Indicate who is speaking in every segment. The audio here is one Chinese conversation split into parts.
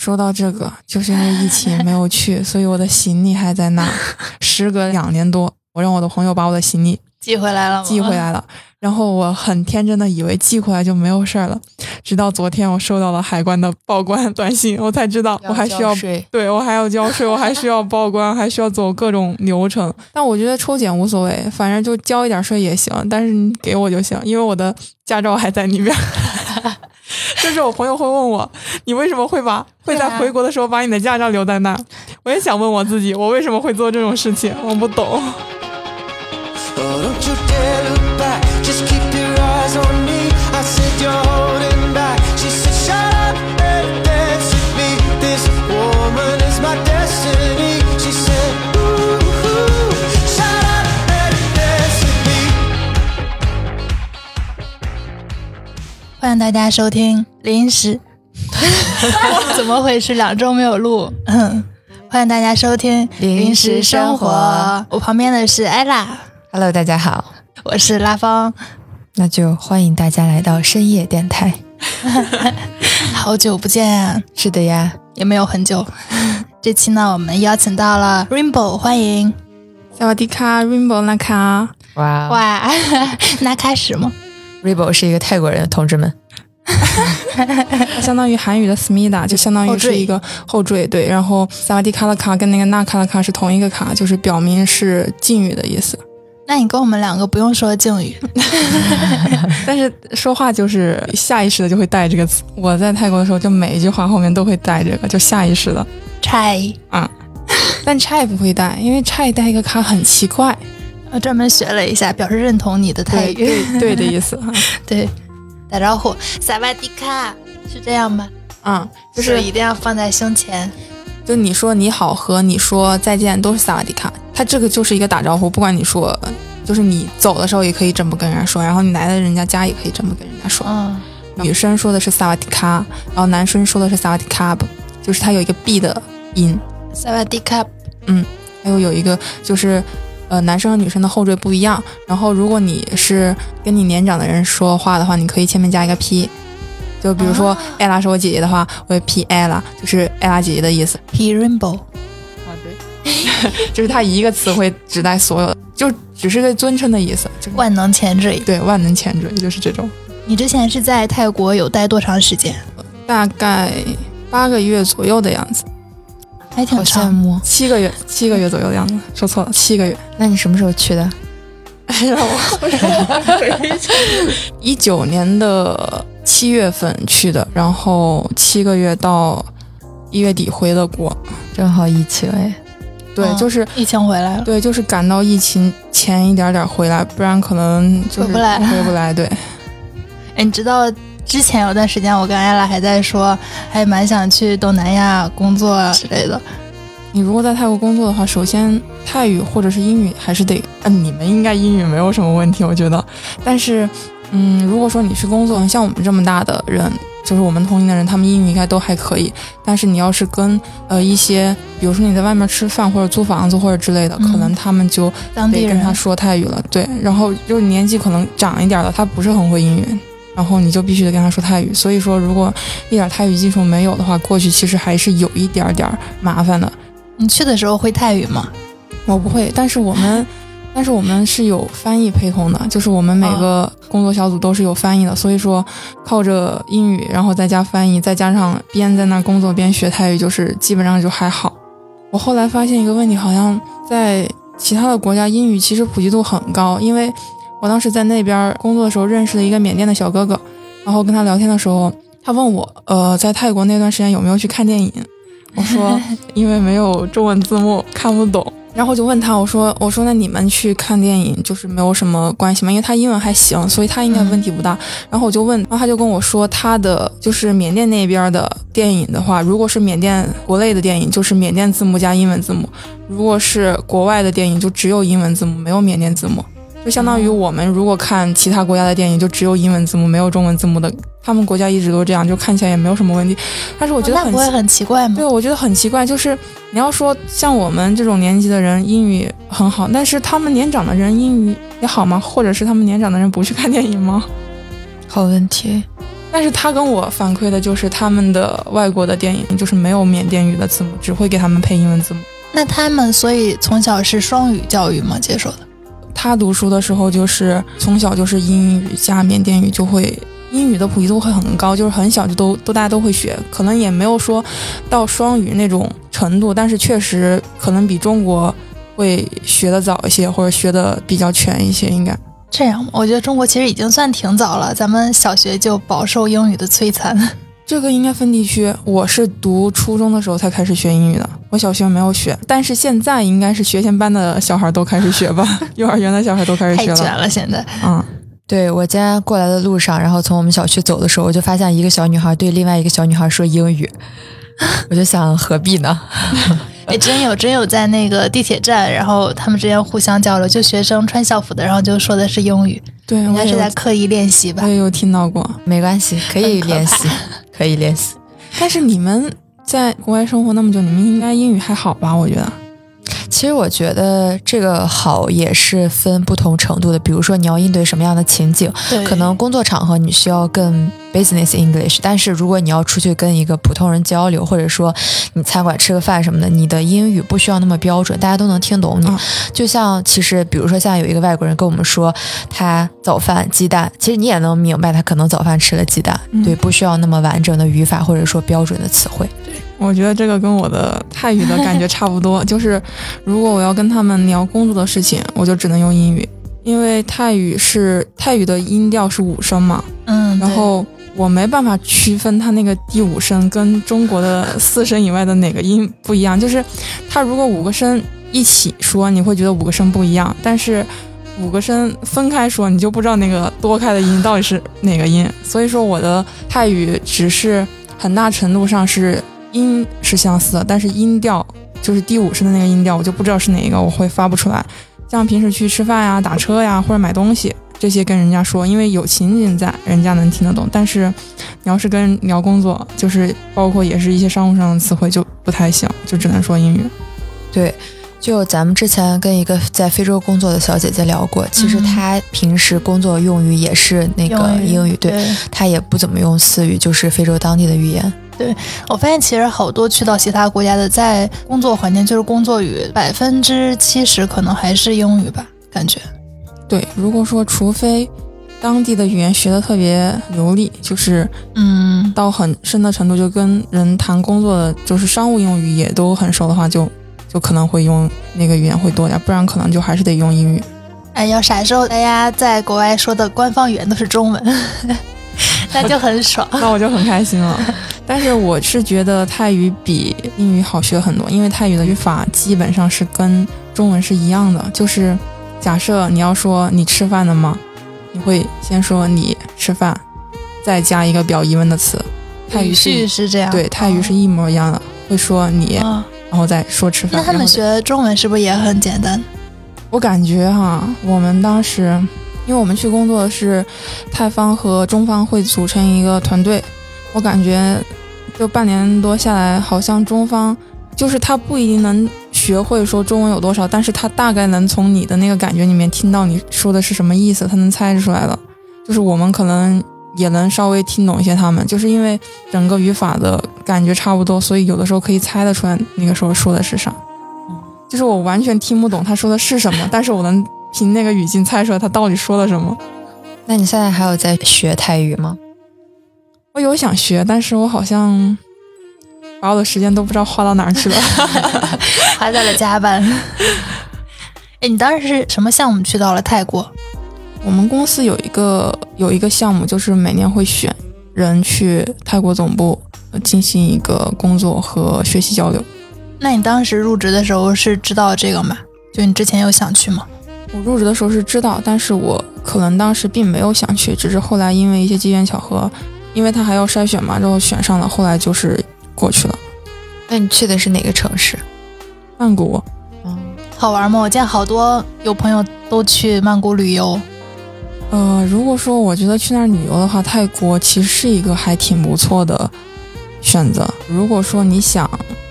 Speaker 1: 说到这个，就是因为疫情没有去，所以我的行李还在那。时隔两年多，我让我的朋友把我的行李
Speaker 2: 寄回来了，
Speaker 1: 寄回来了。然后我很天真的以为寄回来就没有事儿了，直到昨天我收到了海关的报关短信，我才知道我还需要对我还要交税，我还需要报关，还需要走各种流程。但我觉得抽检无所谓，反正就交一点税也行，但是你给我就行，因为我的驾照还在里面。就是我朋友会问我，你为什么会把会在回国的时候把你的驾照留在那？我也想问我自己，我为什么会做这种事情？我不懂。
Speaker 2: 欢迎大家收听临时，怎么回事？两周没有录。欢迎大家收听临时生活。我旁边的是艾拉。
Speaker 3: Hello，大家好，
Speaker 2: 我是拉芳。
Speaker 3: 那就欢迎大家来到深夜电台。
Speaker 2: 好久不见，
Speaker 3: 是的呀，
Speaker 2: 也没有很久。这期呢，我们邀请到了 Rainbow，欢迎。
Speaker 1: 萨瓦迪卡，Rainbow 那卡。
Speaker 3: 哇
Speaker 2: 哇，那开始吗
Speaker 3: ？Rainbow 是一个泰国人，同志们。
Speaker 1: 相当于韩语的 smida，，就相当于是一个后缀。对，然后萨瓦迪卡的卡跟那个那卡的卡是同一个卡，就是表明是敬语的意思。
Speaker 2: 那你跟我们两个不用说敬语，
Speaker 1: 但是说话就是下意识的就会带这个词。我在泰国的时候，就每一句话后面都会带这个，就下意识的。
Speaker 2: chai
Speaker 1: 啊，但 chai 不会带，因为 chai 带一个卡很奇怪。
Speaker 2: 我专门学了一下，表示认同你的泰语，
Speaker 1: 对的意思。
Speaker 2: 对，打招呼，萨瓦迪卡，是这样吗？
Speaker 1: 嗯，
Speaker 2: 就是一定要放在胸前。
Speaker 1: 就你说你好和你说再见都是萨瓦迪卡，它这个就是一个打招呼，不管你说，就是你走的时候也可以这么跟人家说，然后你来了人家家也可以这么跟人家说。
Speaker 2: 嗯，
Speaker 1: 女生说的是萨瓦迪卡，然后男生说的是萨瓦迪卡布，就是它有一个 b 的音。
Speaker 2: 萨瓦迪卡，
Speaker 1: 嗯，还有有一个就是，呃，男生和女生的后缀不一样，然后如果你是跟你年长的人说话的话，你可以前面加一个 p。就比如说艾拉是我姐姐的话，我会 P 艾拉，就是艾拉姐姐的意思。
Speaker 2: P Rainbow，
Speaker 1: 啊对，就是它一个词汇指代所有的，就只是个尊称的意思。
Speaker 2: 万能前缀，
Speaker 1: 对，万能前缀就是这种。
Speaker 2: 你之前是在泰国有待多长时间？
Speaker 1: 大概八个月左右的样子，
Speaker 2: 还挺
Speaker 3: 羡慕。
Speaker 1: 七个月，七个月左右的样子，说错了，七个月。
Speaker 3: 那你什么时候去的？
Speaker 1: 哎呀，我一九年的。七月份去的，然后七个月到一月底回的国，
Speaker 3: 正好疫情哎，
Speaker 1: 对，就是
Speaker 2: 疫情回来了，
Speaker 1: 对，就是赶到疫情前一点点回来，不然可能回
Speaker 2: 不来，
Speaker 1: 回不来。对，
Speaker 2: 哎，你知道之前有段时间我跟艾拉还在说，还蛮想去东南亚工作之类的。
Speaker 1: 你如果在泰国工作的话，首先泰语或者是英语还是得，嗯，你们应该英语没有什么问题，我觉得，但是。嗯，如果说你去工作，像我们这么大的人，就是我们同龄的人，他们英语应该都还可以。但是你要是跟呃一些，比如说你在外面吃饭或者租房子或者之类的，可能他们就得跟他说泰语了。对，然后就是年纪可能长一点的，他不是很会英语，然后你就必须得跟他说泰语。所以说，如果一点泰语基础没有的话，过去其实还是有一点点麻烦的。
Speaker 2: 你去的时候会泰语吗？
Speaker 1: 我不会，但是我们。但是我们是有翻译陪同的，就是我们每个工作小组都是有翻译的，所以说靠着英语，然后再加翻译，再加上边在那工作边学泰语，就是基本上就还好。我后来发现一个问题，好像在其他的国家英语其实普及度很高，因为我当时在那边工作的时候认识了一个缅甸的小哥哥，然后跟他聊天的时候，他问我，呃，在泰国那段时间有没有去看电影？我说 因为没有中文字幕看不懂。然后就问他，我说，我说那你们去看电影就是没有什么关系吗？因为他英文还行，所以他应该问题不大。然后我就问，然后他就跟我说，他的就是缅甸那边的电影的话，如果是缅甸国内的电影，就是缅甸字幕加英文字幕；如果是国外的电影，就只有英文字幕，没有缅甸字幕。就相当于我们如果看其他国家的电影，就只有英文字幕，没有中文字幕的。他们国家一直都这样，就看起来也没有什么问题。但是我觉得很
Speaker 2: 不会很奇怪吗？
Speaker 1: 对，我觉得很奇怪。就是你要说像我们这种年纪的人英语很好，但是他们年长的人英语也好吗？或者是他们年长的人不去看电影吗？
Speaker 3: 好问题。
Speaker 1: 但是他跟我反馈的就是他们的外国的电影就是没有缅甸语的字幕，只会给他们配英文字幕。
Speaker 2: 那他们所以从小是双语教育吗？接受的？
Speaker 1: 他读书的时候就是从小就是英语加缅甸语，就会英语的普及度会很高，就是很小就都都大家都会学，可能也没有说到双语那种程度，但是确实可能比中国会学的早一些，或者学的比较全一些，应该。
Speaker 2: 这样？我觉得中国其实已经算挺早了，咱们小学就饱受英语的摧残。
Speaker 1: 这个应该分地区，我是读初中的时候才开始学英语的，我小学没有学，但是现在应该是学前班的小孩都开始学吧，幼儿园的小孩都开始学了。
Speaker 2: 太卷了，现在。
Speaker 1: 嗯，
Speaker 3: 对我今天过来的路上，然后从我们小区走的时候，我就发现一个小女孩对另外一个小女孩说英语，我就想何必呢？
Speaker 2: 哎，真有真有在那个地铁站，然后他们之间互相交流，就学生穿校服的，然后就说的是英语，
Speaker 1: 对，
Speaker 2: 应该是在刻意练习吧
Speaker 1: 我？也有听到过。
Speaker 3: 没关系，可以练习，可以练习。
Speaker 1: 但是你们在国外生活那么久，你们应该英语还好吧？我觉得。
Speaker 3: 其实我觉得这个好也是分不同程度的，比如说你要应对什么样的情景，可能工作场合你需要更 business English，但是如果你要出去跟一个普通人交流，或者说你餐馆吃个饭什么的，你的英语不需要那么标准，大家都能听懂你。
Speaker 1: 嗯
Speaker 3: 就像其实比如说像有一个外国人跟我们说他早饭鸡蛋，其实你也能明白他可能早饭吃了鸡蛋，
Speaker 1: 嗯
Speaker 3: 对，不需要那么完整的语法或者说标准的词汇。
Speaker 1: 我觉得这个跟我的泰语的感觉差不多，就是如果我要跟他们聊工作的事情，我就只能用英语，因为泰语是泰语的音调是五声嘛，
Speaker 2: 嗯，
Speaker 1: 然后我没办法区分它那个第五声跟中国的四声以外的哪个音不一样，就是它如果五个声一起说，你会觉得五个声不一样，但是五个声分开说，你就不知道那个多开的音到底是哪个音。所以说我的泰语只是很大程度上是音是相似的，但是音调就是第五声的那个音调，我就不知道是哪一个，我会发不出来。像平时去吃饭呀、打车呀或者买东西这些跟人家说，因为有情景在，人家能听得懂。但是你要是跟人聊工作，就是包括也是一些商务上的词汇就不太行，就只能说英语。
Speaker 3: 对，就咱们之前跟一个在非洲工作的小姐姐聊过，其实
Speaker 2: 嗯
Speaker 3: 她平时工作用语也是那个英语，对，
Speaker 2: 对。
Speaker 3: 她也不怎么用私语，就是非洲当地的语言。
Speaker 2: 我发现其实好多去到其他国家的，在工作环境就是工作语，百分之七十可能还是英语吧，感觉。
Speaker 1: 对，如果说除非当地的语言学的特别流利，就是
Speaker 2: 嗯，
Speaker 1: 到很深的程度，就跟人谈工作的就是商务用语也都很熟的话，就就可能会用那个语言会多点，不然可能就还是得用英语。
Speaker 2: 哎，要啥时候大家在国外说的官方语言都是中文，那就很爽。
Speaker 1: 那我就很开心了。但是我是觉得泰语比英语好学很多，因为泰语的语法基本上是跟中文是一样的。就是假设你要说你吃饭了吗，你会先说你吃饭，再加一个表疑问的词。泰语
Speaker 2: 语
Speaker 1: 是
Speaker 2: 是这样，
Speaker 1: 对泰语是一模一样的，会说你，
Speaker 2: 哦。
Speaker 1: 然后再说吃饭。
Speaker 2: 那他们学中文是不是也很简单？
Speaker 1: 我感觉哈，我们当时，因为我们去工作的是泰方和中方会组成一个团队，我感觉就半年多下来，好像中方就是他不一定能学会说中文有多少，但是他大概能从你的那个感觉里面听到你说的是什么意思，他能猜出来了。就是我们可能也能稍微听懂一些他们，就是因为整个语法的感觉差不多，所以有的时候可以猜得出来那个时候说的是啥。就是我完全听不懂他说的是什么，但是我能凭那个语境猜出来他到底说了什么。
Speaker 3: 那你现在还有在学泰语吗？
Speaker 1: 我有想学，但是我好像把我的时间都不知道花到哪儿去了。
Speaker 2: 花在了加班。哎，你当时是什么项目去到了泰国？
Speaker 1: 我们公司有一个有一个项目，就是每年会选人去泰国总部呃进行一个工作和学习交流。
Speaker 2: 那你当时入职的时候是知道这个吗？就你之前有想去吗？
Speaker 1: 我入职的时候是知道，但是我可能当时并没有想去，只是后来因为一些机缘巧合，因为他还要筛选嘛，然后选上了，后来就是过去了。
Speaker 3: 那你去的是哪个城市？
Speaker 1: 曼谷，
Speaker 3: 嗯，
Speaker 2: 好玩吗？我见好多有朋友都去曼谷旅游。
Speaker 1: 呃，如果说我觉得去那儿旅游的话，泰国其实是一个还挺不错的选择。如果说你想，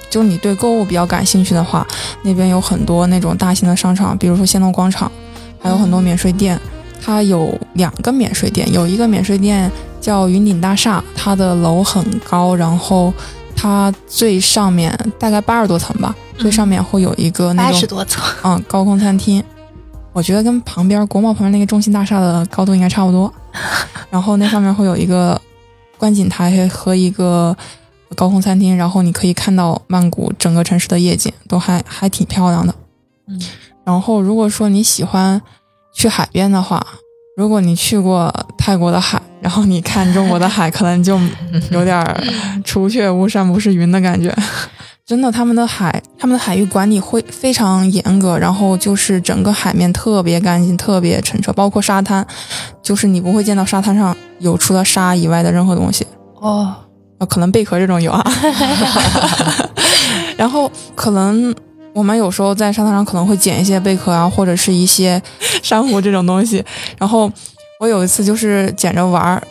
Speaker 1: 就你对购物比较感兴趣的话，那边有很多那种大型的商场，比如说仙农广场，还有很多免税店。它有两个免税店，有一个免税店叫云顶大厦，它的楼很高，然后它最上面大概八十多层吧，最上面会有一个那种
Speaker 2: 八十多层，
Speaker 1: 嗯高空餐厅，我觉得跟旁边国贸旁边那个中心大厦的高度应该差不多。然后那上面会有一个观景台和一个高空餐厅，然后你可以看到曼谷整个城市的夜景，都还还挺漂亮的。
Speaker 2: 嗯，
Speaker 1: 然后如果说你喜欢去海边的话，如果你去过泰国的海，然后你看中国的海，可能就有点儿除却巫山不是云的感觉。真的，他们的海，他们的海域管理会非常严格，然后就是整个海面特别干净、特别澄澈，包括沙滩，就是你不会见到沙滩上有除了沙以外的任何东西。
Speaker 2: 哦，
Speaker 1: 呃，可能贝壳这种有啊，然后可能我们有时候在沙滩上可能会捡一些贝壳啊，或者是一些 珊瑚这种东西。然后我有一次就是捡着玩儿，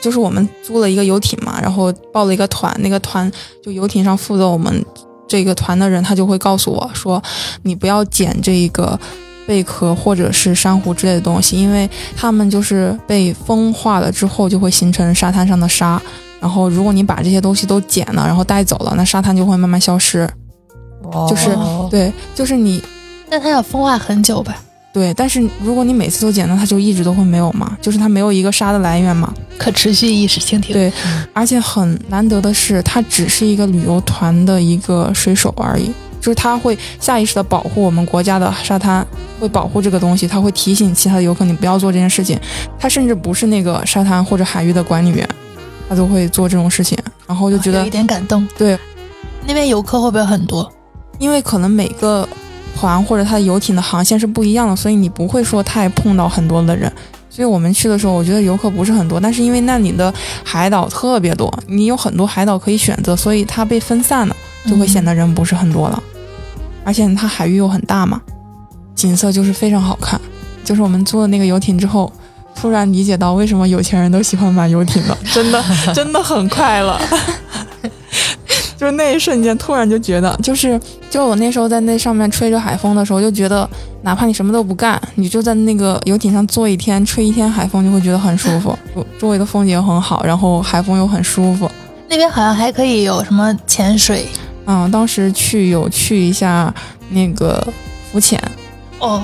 Speaker 1: 就是我们租了一个游艇嘛，然后报了一个团，那个团就游艇上负责我们这个团的人，他就会告诉我说，你不要捡这个。贝壳或者是珊瑚之类的东西，因为它们就是被风化了之后，就会形成沙滩上的沙。然后，如果你把这些东西都捡了，然后带走了，那沙滩就会慢慢消失。就是
Speaker 3: 哦
Speaker 1: 对，就是你
Speaker 2: 但它要风化很久吧？
Speaker 1: 对，但是如果你每次都捡，那它就一直都会没有嘛，就是它没有一个沙的来源嘛。
Speaker 2: 可持续意识蜻蜓。
Speaker 1: 对而且很难得的是，它只是一个旅游团的一个水手而已，就是他会下意识的保护我们国家的沙滩，会保护这个东西，他会提醒其他的游客你不要做这件事情。他甚至不是那个沙滩或者海域的管理员，他都会做这种事情，然后就觉得
Speaker 2: 有一点感动。
Speaker 1: 对，
Speaker 2: 那边游客会不会很多？
Speaker 1: 因为可能每个团或者它的游艇的航线是不一样的，所以你不会说太碰到很多的人。所以我们去的时候，我觉得游客不是很多，但是因为那里的海岛特别多，你有很多海岛可以选择，所以它被分散了，就会显得人不是很多了。而且它海域又很大嘛，景色就是非常好看。就是我们租了那个游艇之后，突然理解到为什么有钱人都喜欢买游艇了，真的真的很快乐。就是那一瞬间，突然就觉得，就是就我那时候在那上面吹着海风的时候，就觉得哪怕你什么都不干，你就在那个游艇上坐一天，吹一天海风，就会觉得很舒服。周围的风景很好，然后海风又很舒服。
Speaker 2: 那边好像还可以有什么潜水
Speaker 1: 嗯，当时去有去一下那个浮潜，
Speaker 2: 哦，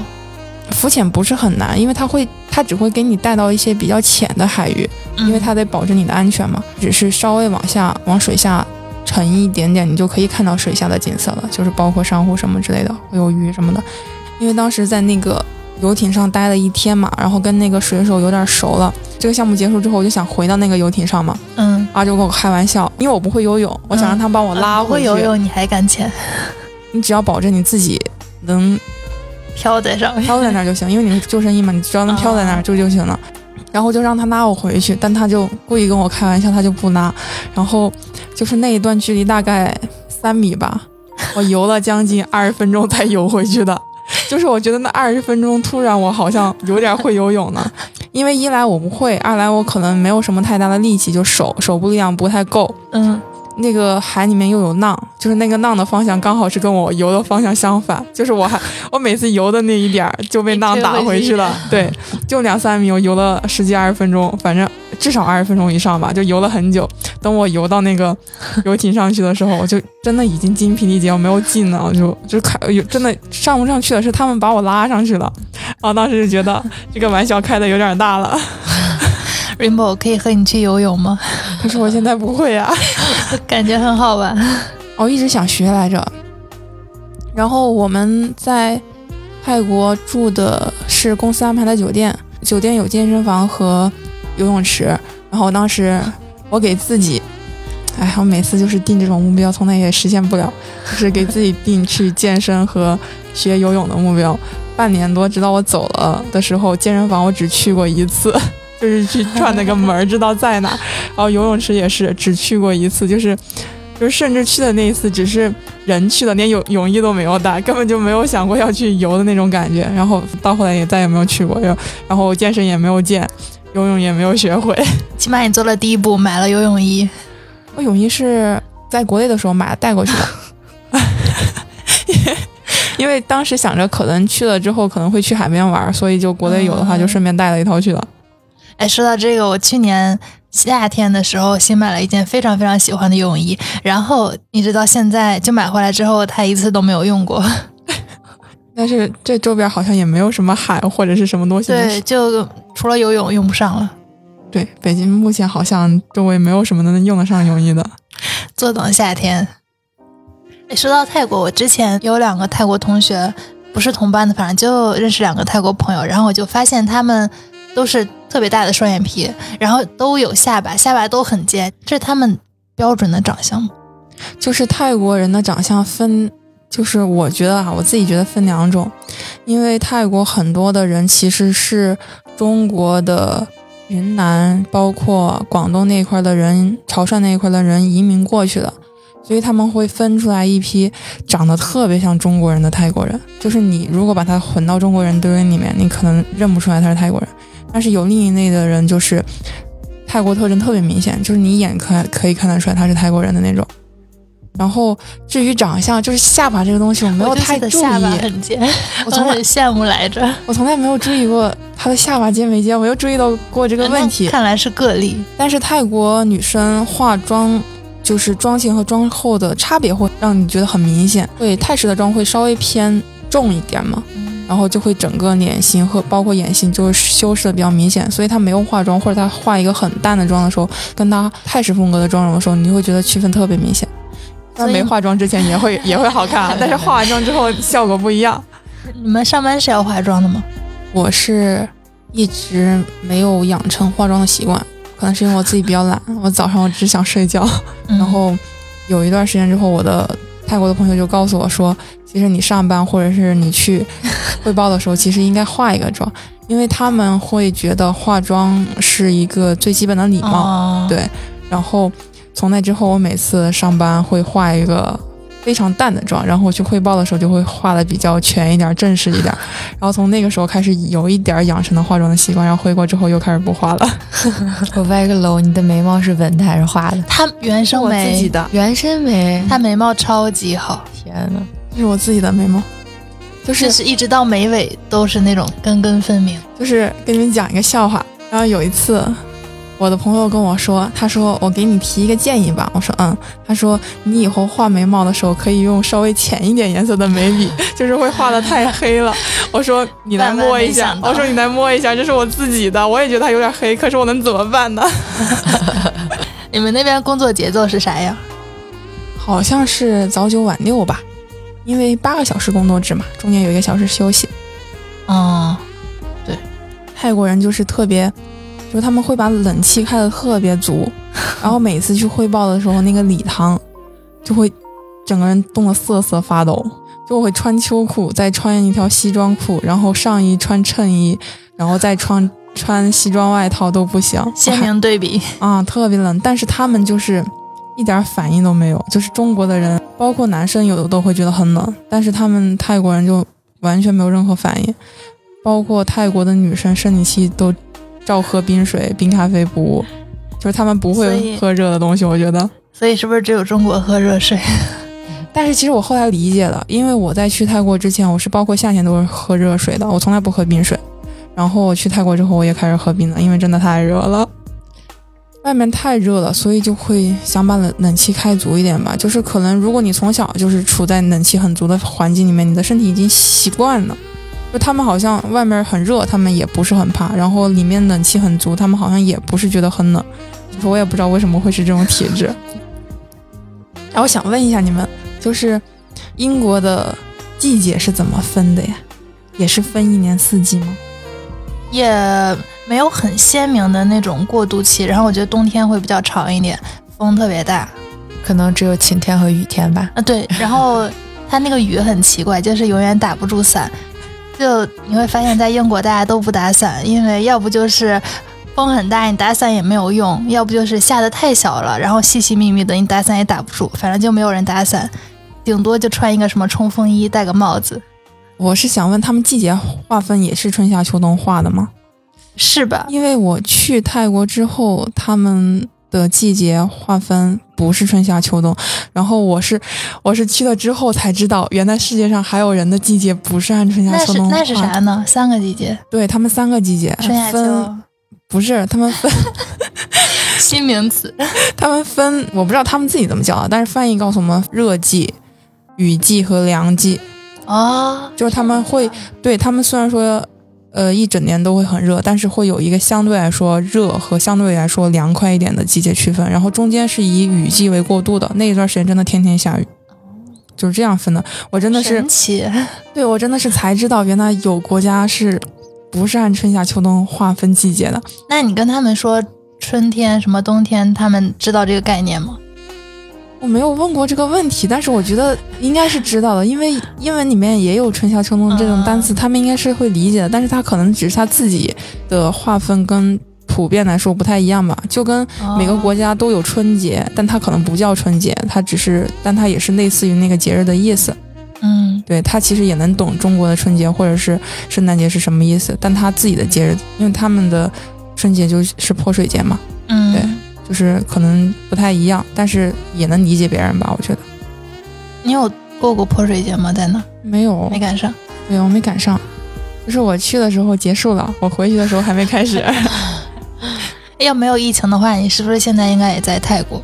Speaker 1: 浮潜不是很难，因为它会，它只会给你带到一些比较浅的海域，因为它得保证你的安全嘛。只是稍微往下往水下沉一点点，你就可以看到水下的景色了，就是包括珊瑚什么之类的，会有鱼什么的。因为当时在那个游艇上待了一天嘛，然后跟那个水手有点熟了。这个项目结束之后，我就想回到那个游艇上嘛，
Speaker 2: 嗯，
Speaker 1: 啊就跟我开玩笑，因为我不会游泳，我想让他帮我拉
Speaker 2: 啊不
Speaker 1: 回去。
Speaker 2: 会游泳你还敢潜？
Speaker 1: 你只要保证你自己能
Speaker 2: 飘在上面。
Speaker 1: 飘在那儿就行，因为你是救生衣嘛，你只要能飘在那儿就就行了。然后就让他拉我回去，但他就故意跟我开玩笑，他就不拉。然后就是那一段距离大概三米吧，我游了将近二十分钟才游回去的。就是我觉得那二十分钟突然我好像有点会游泳呢，因为一来我不会，二来我可能没有什么太大的力气，就手手部力量不太够。
Speaker 2: 嗯，
Speaker 1: 那个海里面又有浪，就是那个浪的方向刚好是跟我游的方向相反，就是我还 我每次游的那一点儿就被浪打回去了，对，就两三米，我游了十几二十分钟，反正至少二十分钟以上吧，就游了很久。等我游到那个 游艇上去的时候，我就真的已经精疲力竭，我没有劲了，我就就开有真的上不上去的是他们把我拉上去了，然后当时就觉得这个玩笑开的有点大了，
Speaker 2: Rainbow 可以和你去游泳吗？
Speaker 1: 可是我现在不会啊。
Speaker 2: 感觉很好玩。
Speaker 1: 我一直想学来着。然后我们在泰国住的是公司安排的酒店，酒店有健身房和游泳池。然后当时我给自己，哎，我每次就是定这种目标，从来也实现不了，就是给自己定去健身和学游泳的目标。半年多，直到我走了的时候，健身房我只去过一次，就是去转那个门儿，知道在哪。然后游泳池也是只去过一次，就是就是甚至去的那一次只是人去的，连泳泳衣都没有带，根本就没有想过要去游的那种感觉。然后到后来也再也没有去过，然后然后健身也没有健，游泳也没有学会。
Speaker 2: 起码你做了第一步，买了游泳衣。
Speaker 1: 我泳衣是在国内的时候买的带过去的，因 为因为当时想着可能去了之后可能会去海边玩，所以就国内有的话就顺便带了一套去了。
Speaker 2: 哎，说到这个，我去年夏天的时候新买了一件非常非常喜欢的泳衣，然后一直到现在就买回来之后，它一次都没有用过。
Speaker 1: 但是这周边好像也没有什么海或者是什么东西。
Speaker 2: 对，就除了游泳用不上了。
Speaker 1: 对，北京目前好像周围没有什么能用得上泳衣的。
Speaker 2: 坐等夏天。说到泰国，我之前有两个泰国同学，不是同班的，反正就认识两个泰国朋友，然后我就发现他们都是特别大的双眼皮，然后都有下巴，下巴都很尖，这是他们标准的长相吗？
Speaker 1: 就是泰国人的长相分。就是我觉得啊，我自己觉得分两种，因为泰国很多的人其实是中国的云南，包括广东那一块的人，潮汕那一块的人移民过去的，所以他们会分出来一批长得特别像中国人的泰国人。就是你如果把他混到中国人堆里面，你可能认不出来他是泰国人。但是有另一类的人，就是泰国特征特别明显，就是你一眼可可以看得出来他是泰国人的那种。然后至于长相，就是下巴这个东西，我没有太注意。
Speaker 2: 下巴很尖，我从 很羡慕来着。
Speaker 1: 我从来没有注意过他的下巴尖没尖，我又注意到过这个问题。
Speaker 2: 看来是个例。
Speaker 1: 但是泰国女生化妆，就是妆前和妆后的差别会让你觉得很明显。会泰式的妆会稍微偏重一点嘛，然后就会整个脸型和包括眼型就是修饰的比较明显。所以她没有化妆，或者她化一个很淡的妆的时候，跟她泰式风格的妆容的时候，你就会觉得区分特别明显。但没化妆之前也会也会好看，但是化完妆之后效果不一样。
Speaker 2: 你们上班是要化妆的吗？
Speaker 1: 我是一直没有养成化妆的习惯，可能是因为我自己比较懒。我早上我只想睡觉，然后有一段时间之后，我的泰国的朋友就告诉我说，其实你上班或者是你去 汇报的时候，其实应该化一个妆，因为他们会觉得化妆是一个最基本的礼貌。对，然后。从那之后，我每次上班会化一个非常淡的妆，然后我去汇报的时候就会化的比较全一点、正式一点。然后从那个时候开始有一点养成了化妆的习惯，然后回国之后又开始不化了。
Speaker 3: 我歪个楼，你的眉毛是纹的还是画的？
Speaker 2: 他原生眉，我
Speaker 1: 自己的
Speaker 3: 原生眉，
Speaker 2: 他眉毛超级好。
Speaker 3: 天呐，
Speaker 1: 这是我自己的眉毛，
Speaker 2: 就是一直到眉尾都是那种根根分明。
Speaker 1: 就是跟你们讲一个笑话，然后有一次。我的朋友跟我说：“他说我给你提一个建议吧。”我说：“嗯。”他说：“你以后画眉毛的时候可以用稍微浅一点颜色的眉笔，就是会画的太黑了。”我说：“你来摸一下。”我说：“你来摸一下，这是我自己的，我也觉得它有点黑，可是我能怎么办呢？”
Speaker 2: 你们那边工作节奏是啥呀？
Speaker 1: 好像是早九晚六吧，因为八个小时工作制嘛，中间有一个小时休息。
Speaker 2: 哦，对，
Speaker 1: 泰国人就是特别。就他们会把冷气开的特别足，然后每次去汇报的时候，那个礼堂就会整个人冻得瑟瑟发抖。就我会穿秋裤，再穿一条西装裤，然后上衣穿衬衣，然后再穿穿西装外套都不行，
Speaker 2: 鲜明 对比
Speaker 1: 啊，特别冷。但是他们就是一点反应都没有，就是中国的人，包括男生有的都会觉得很冷，但是他们泰国人就完全没有任何反应，包括泰国的女生生理期都。照喝冰水、冰咖啡不误，就是他们不会喝热的东西。我觉得，
Speaker 2: 所以是不是只有中国喝热水？
Speaker 1: 但是其实我后来理解了，因为我在去泰国之前，我是包括夏天都是喝热水的，我从来不喝冰水。然后我去泰国之后，我也开始喝冰的，因为真的太热了，外面太热了，所以就会想把冷冷气开足一点吧。就是可能如果你从小就是处在冷气很足的环境里面，你的身体已经习惯了。就他们好像外面很热，他们也不是很怕，然后里面冷气很足，他们好像也不是觉得很冷。就是我也不知道为什么会是这种体质。哎，我想问一下你们，就是英国的季节是怎么分的呀？也是分一年四季吗？
Speaker 2: 也没有很鲜明的那种过渡期，然后我觉得冬天会比较长一点，风特别大，
Speaker 3: 可能只有晴天和雨天吧。
Speaker 2: 啊，对，然后它那个雨很奇怪，就是永远打不住伞。就你会发现在英国大家都不打伞，因为要不就是风很大，你打伞也没有用；要不就是下的太小了，然后细细密密的，你打伞也打不住。反正就没有人打伞，顶多就穿一个什么冲锋衣，戴个帽子。
Speaker 1: 我是想问，他们季节划分也是春夏秋冬画的吗？
Speaker 2: 是吧？
Speaker 1: 因为我去泰国之后，他们的季节划分不是春夏秋冬，然后我是我是去了之后才知道，原来世界上还有人的季节不是按春夏秋冬
Speaker 2: 那是那是啥呢？三个季节，
Speaker 1: 对他们三个季节
Speaker 2: 春夏
Speaker 1: 分
Speaker 2: 秋，
Speaker 1: 不是他们分
Speaker 2: 新名词。
Speaker 1: 他们分 我不知道他们自己怎么叫啊，但是翻译告诉我们热季、雨季和凉季，
Speaker 2: 哦，
Speaker 1: 就是他们会对他们虽然说。呃，一整年都会很热，但是会有一个相对来说热和相对来说凉快一点的季节区分，然后中间是以雨季为过渡的那一段时间，真的天天下雨，就是这样分的。我真的是对我真的是才知道，原来有国家是不是按春夏秋冬划分季节的。
Speaker 2: 那你跟他们说春天什么冬天，他们知道这个概念吗？
Speaker 1: 我没有问过这个问题，但是我觉得应该是知道的，因为英文里面也有春夏秋冬这种单词，他们应该是会理解的。但是他可能只是他自己的划分跟普遍来说不太一样吧，就跟每个国家都有春节，但它可能不叫春节，它只是，但它也是类似于那个节日的意思。
Speaker 2: 嗯，
Speaker 1: 对他其实也能懂中国的春节或者是圣诞节是什么意思，但他自己的节日，因为他们的春节就是泼水节嘛，
Speaker 2: 嗯，
Speaker 1: 对就是可能不太一样，但是也能理解别人吧，我觉得。
Speaker 2: 你有过过泼水节吗？在那
Speaker 1: 没有，
Speaker 2: 没赶上。
Speaker 1: 对我没赶上，就是我去的时候结束了，我回去的时候还没开始。
Speaker 2: 要没有疫情的话，你是不是现在应该也在泰国？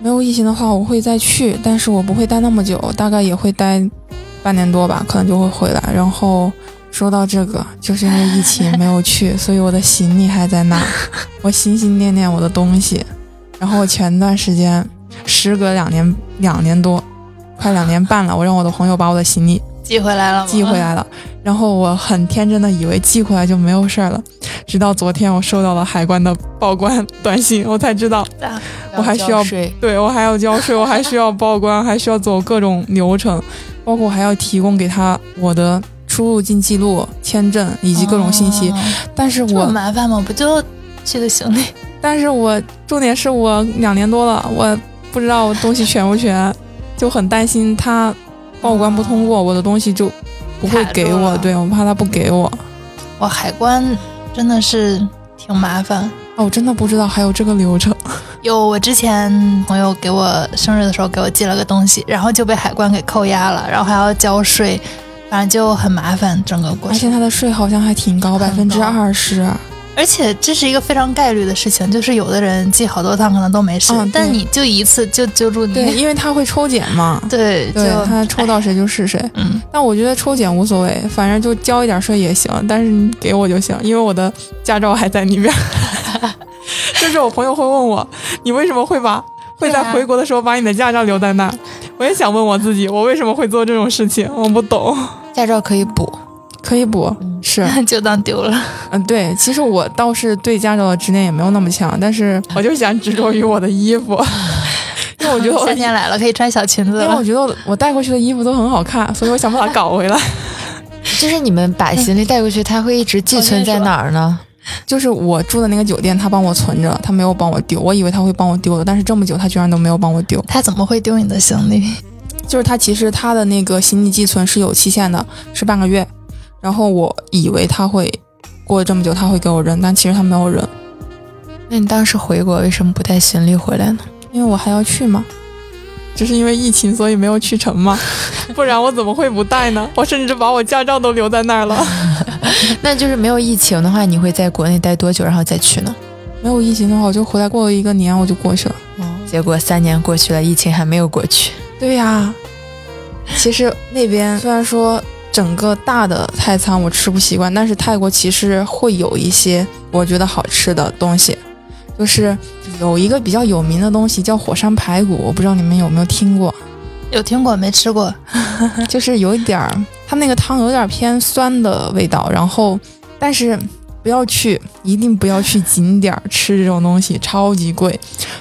Speaker 1: 没有疫情的话，我会再去，但是我不会待那么久，大概也会待半年多吧，可能就会回来。然后说到这个，就是因为疫情没有去，所以我的行李还在那，我心心念念我的东西。然后我前段时间，时隔两年两年多，快两年半了，我让我的朋友把我的行李
Speaker 2: 寄回来了？
Speaker 1: 寄回来了。然后我很天真的以为寄回来就没有事儿了，直到昨天我收到了海关的报关短信，我才知道。
Speaker 2: 啊
Speaker 1: 我还需要
Speaker 3: 税，
Speaker 1: 对我还要交税，我还需要报关，还需要走各种流程，包括我还要提供给他我的出入进记录、签证以及各种信息。
Speaker 2: 哦
Speaker 1: 但是我，
Speaker 2: 麻烦吗？不就寄个行李？
Speaker 1: 但是我重点是我两年多了，我不知道我东西全不全，就很担心他报关不通过，我的东西就不会给我，对我怕他不给我。
Speaker 2: 我，海关真的是挺麻烦。
Speaker 1: 哦，我真的不知道还有这个流程。
Speaker 2: 有我之前朋友给我生日的时候给我寄了个东西，然后就被海关给扣押了，然后还要交税，反正就很麻烦整个过程。
Speaker 1: 而且他的税好像还挺高，百
Speaker 2: 很
Speaker 1: 分之二十。
Speaker 2: 而且这是一个非常概率的事情，就是有的人寄好多趟可能都没事，
Speaker 1: 嗯
Speaker 2: 但你就一次就揪住你。
Speaker 1: 对，因为他会抽检嘛。
Speaker 2: 对
Speaker 1: 对
Speaker 2: 就
Speaker 1: 他抽到谁就是谁。
Speaker 2: 嗯，
Speaker 1: 但我觉得抽检无所谓，反正就交一点税也行，但是你给我就行，因为我的驾照还在里面。就是我朋友会问我，你为什么会把会在回国的时候把你的驾照留在那儿？我也想问我自己，我为什么会做这种事情？我不懂。
Speaker 3: 驾照可以补，
Speaker 1: 可以补，是，
Speaker 2: 就当丢了。
Speaker 1: 嗯，对，其实我倒是对驾照的执念也没有那么强，但是我就想执着于我的衣服，因为我觉得我
Speaker 2: 夏天来了，可以穿小裙子了
Speaker 1: 因为我。觉得我我带过去的衣服都很好看，所以我想把它搞回来。
Speaker 3: 就是你们把行李带过去，它会一直寄存在哪儿呢？
Speaker 1: 就是我住的那个酒店，他帮我存着，他没有帮我丢。我以为他会帮我丢的，但是这么久他居然都没有帮我丢。
Speaker 2: 他怎么会丢你的行李？
Speaker 1: 就是他其实他的那个行李寄存是有期限的，是半个月。然后我以为他会过了这么久他会给我扔，但其实他没有扔，
Speaker 3: 那你当时回国为什么不带行李回来呢？
Speaker 1: 因为我还要去嘛。就是因为疫情，所以没有去成嘛，不然我怎么会不带呢？我甚至把我驾照都留在那儿了。
Speaker 3: 那就是没有疫情的话，你会在国内待多久，然后再去呢？
Speaker 1: 没有疫情的话，我就回来过了一个年，我就过去了。
Speaker 3: 结果三年过去了，疫情还没有过去。
Speaker 1: 对呀，其实那边虽然说整个大的泰餐我吃不习惯，但是泰国其实会有一些我觉得好吃的东西，就是有一个比较有名的东西叫火山排骨，我不知道你们有没有听过，
Speaker 2: 有听过没吃过？
Speaker 1: 就是有一点儿，它那个汤有点偏酸的味道，然后但是不要去，一定不要去景点儿吃这种东西，超级贵。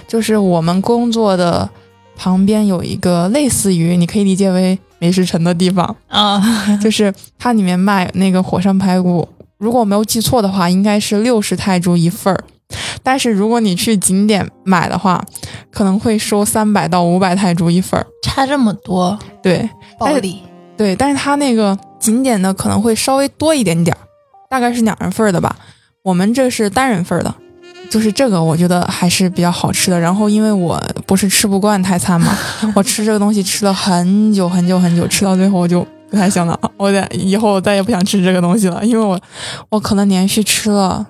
Speaker 1: 就是我们工作的旁边有一个类似于，你可以理解为美食城的地方，
Speaker 2: 啊、
Speaker 1: 就是它里面卖那个火山排骨，如果我没有记错的话，应该是六十泰铢一份儿。但是如果你去景点买的话，可能会收三百到五百泰铢一份儿。
Speaker 2: 差这么多，
Speaker 1: 对，
Speaker 2: 暴利。
Speaker 1: 对，但是它那个景点呢可能会稍微多一点点儿，大概是两人份儿的吧。我们这是单人份儿的，就是这个，我觉得还是比较好吃的。然后因为我不是吃不惯泰餐嘛，我吃这个东西吃了很久很久很久，吃到最后我就不太行了。我得以后我再也不想吃这个东西了，因为我我可能连续吃了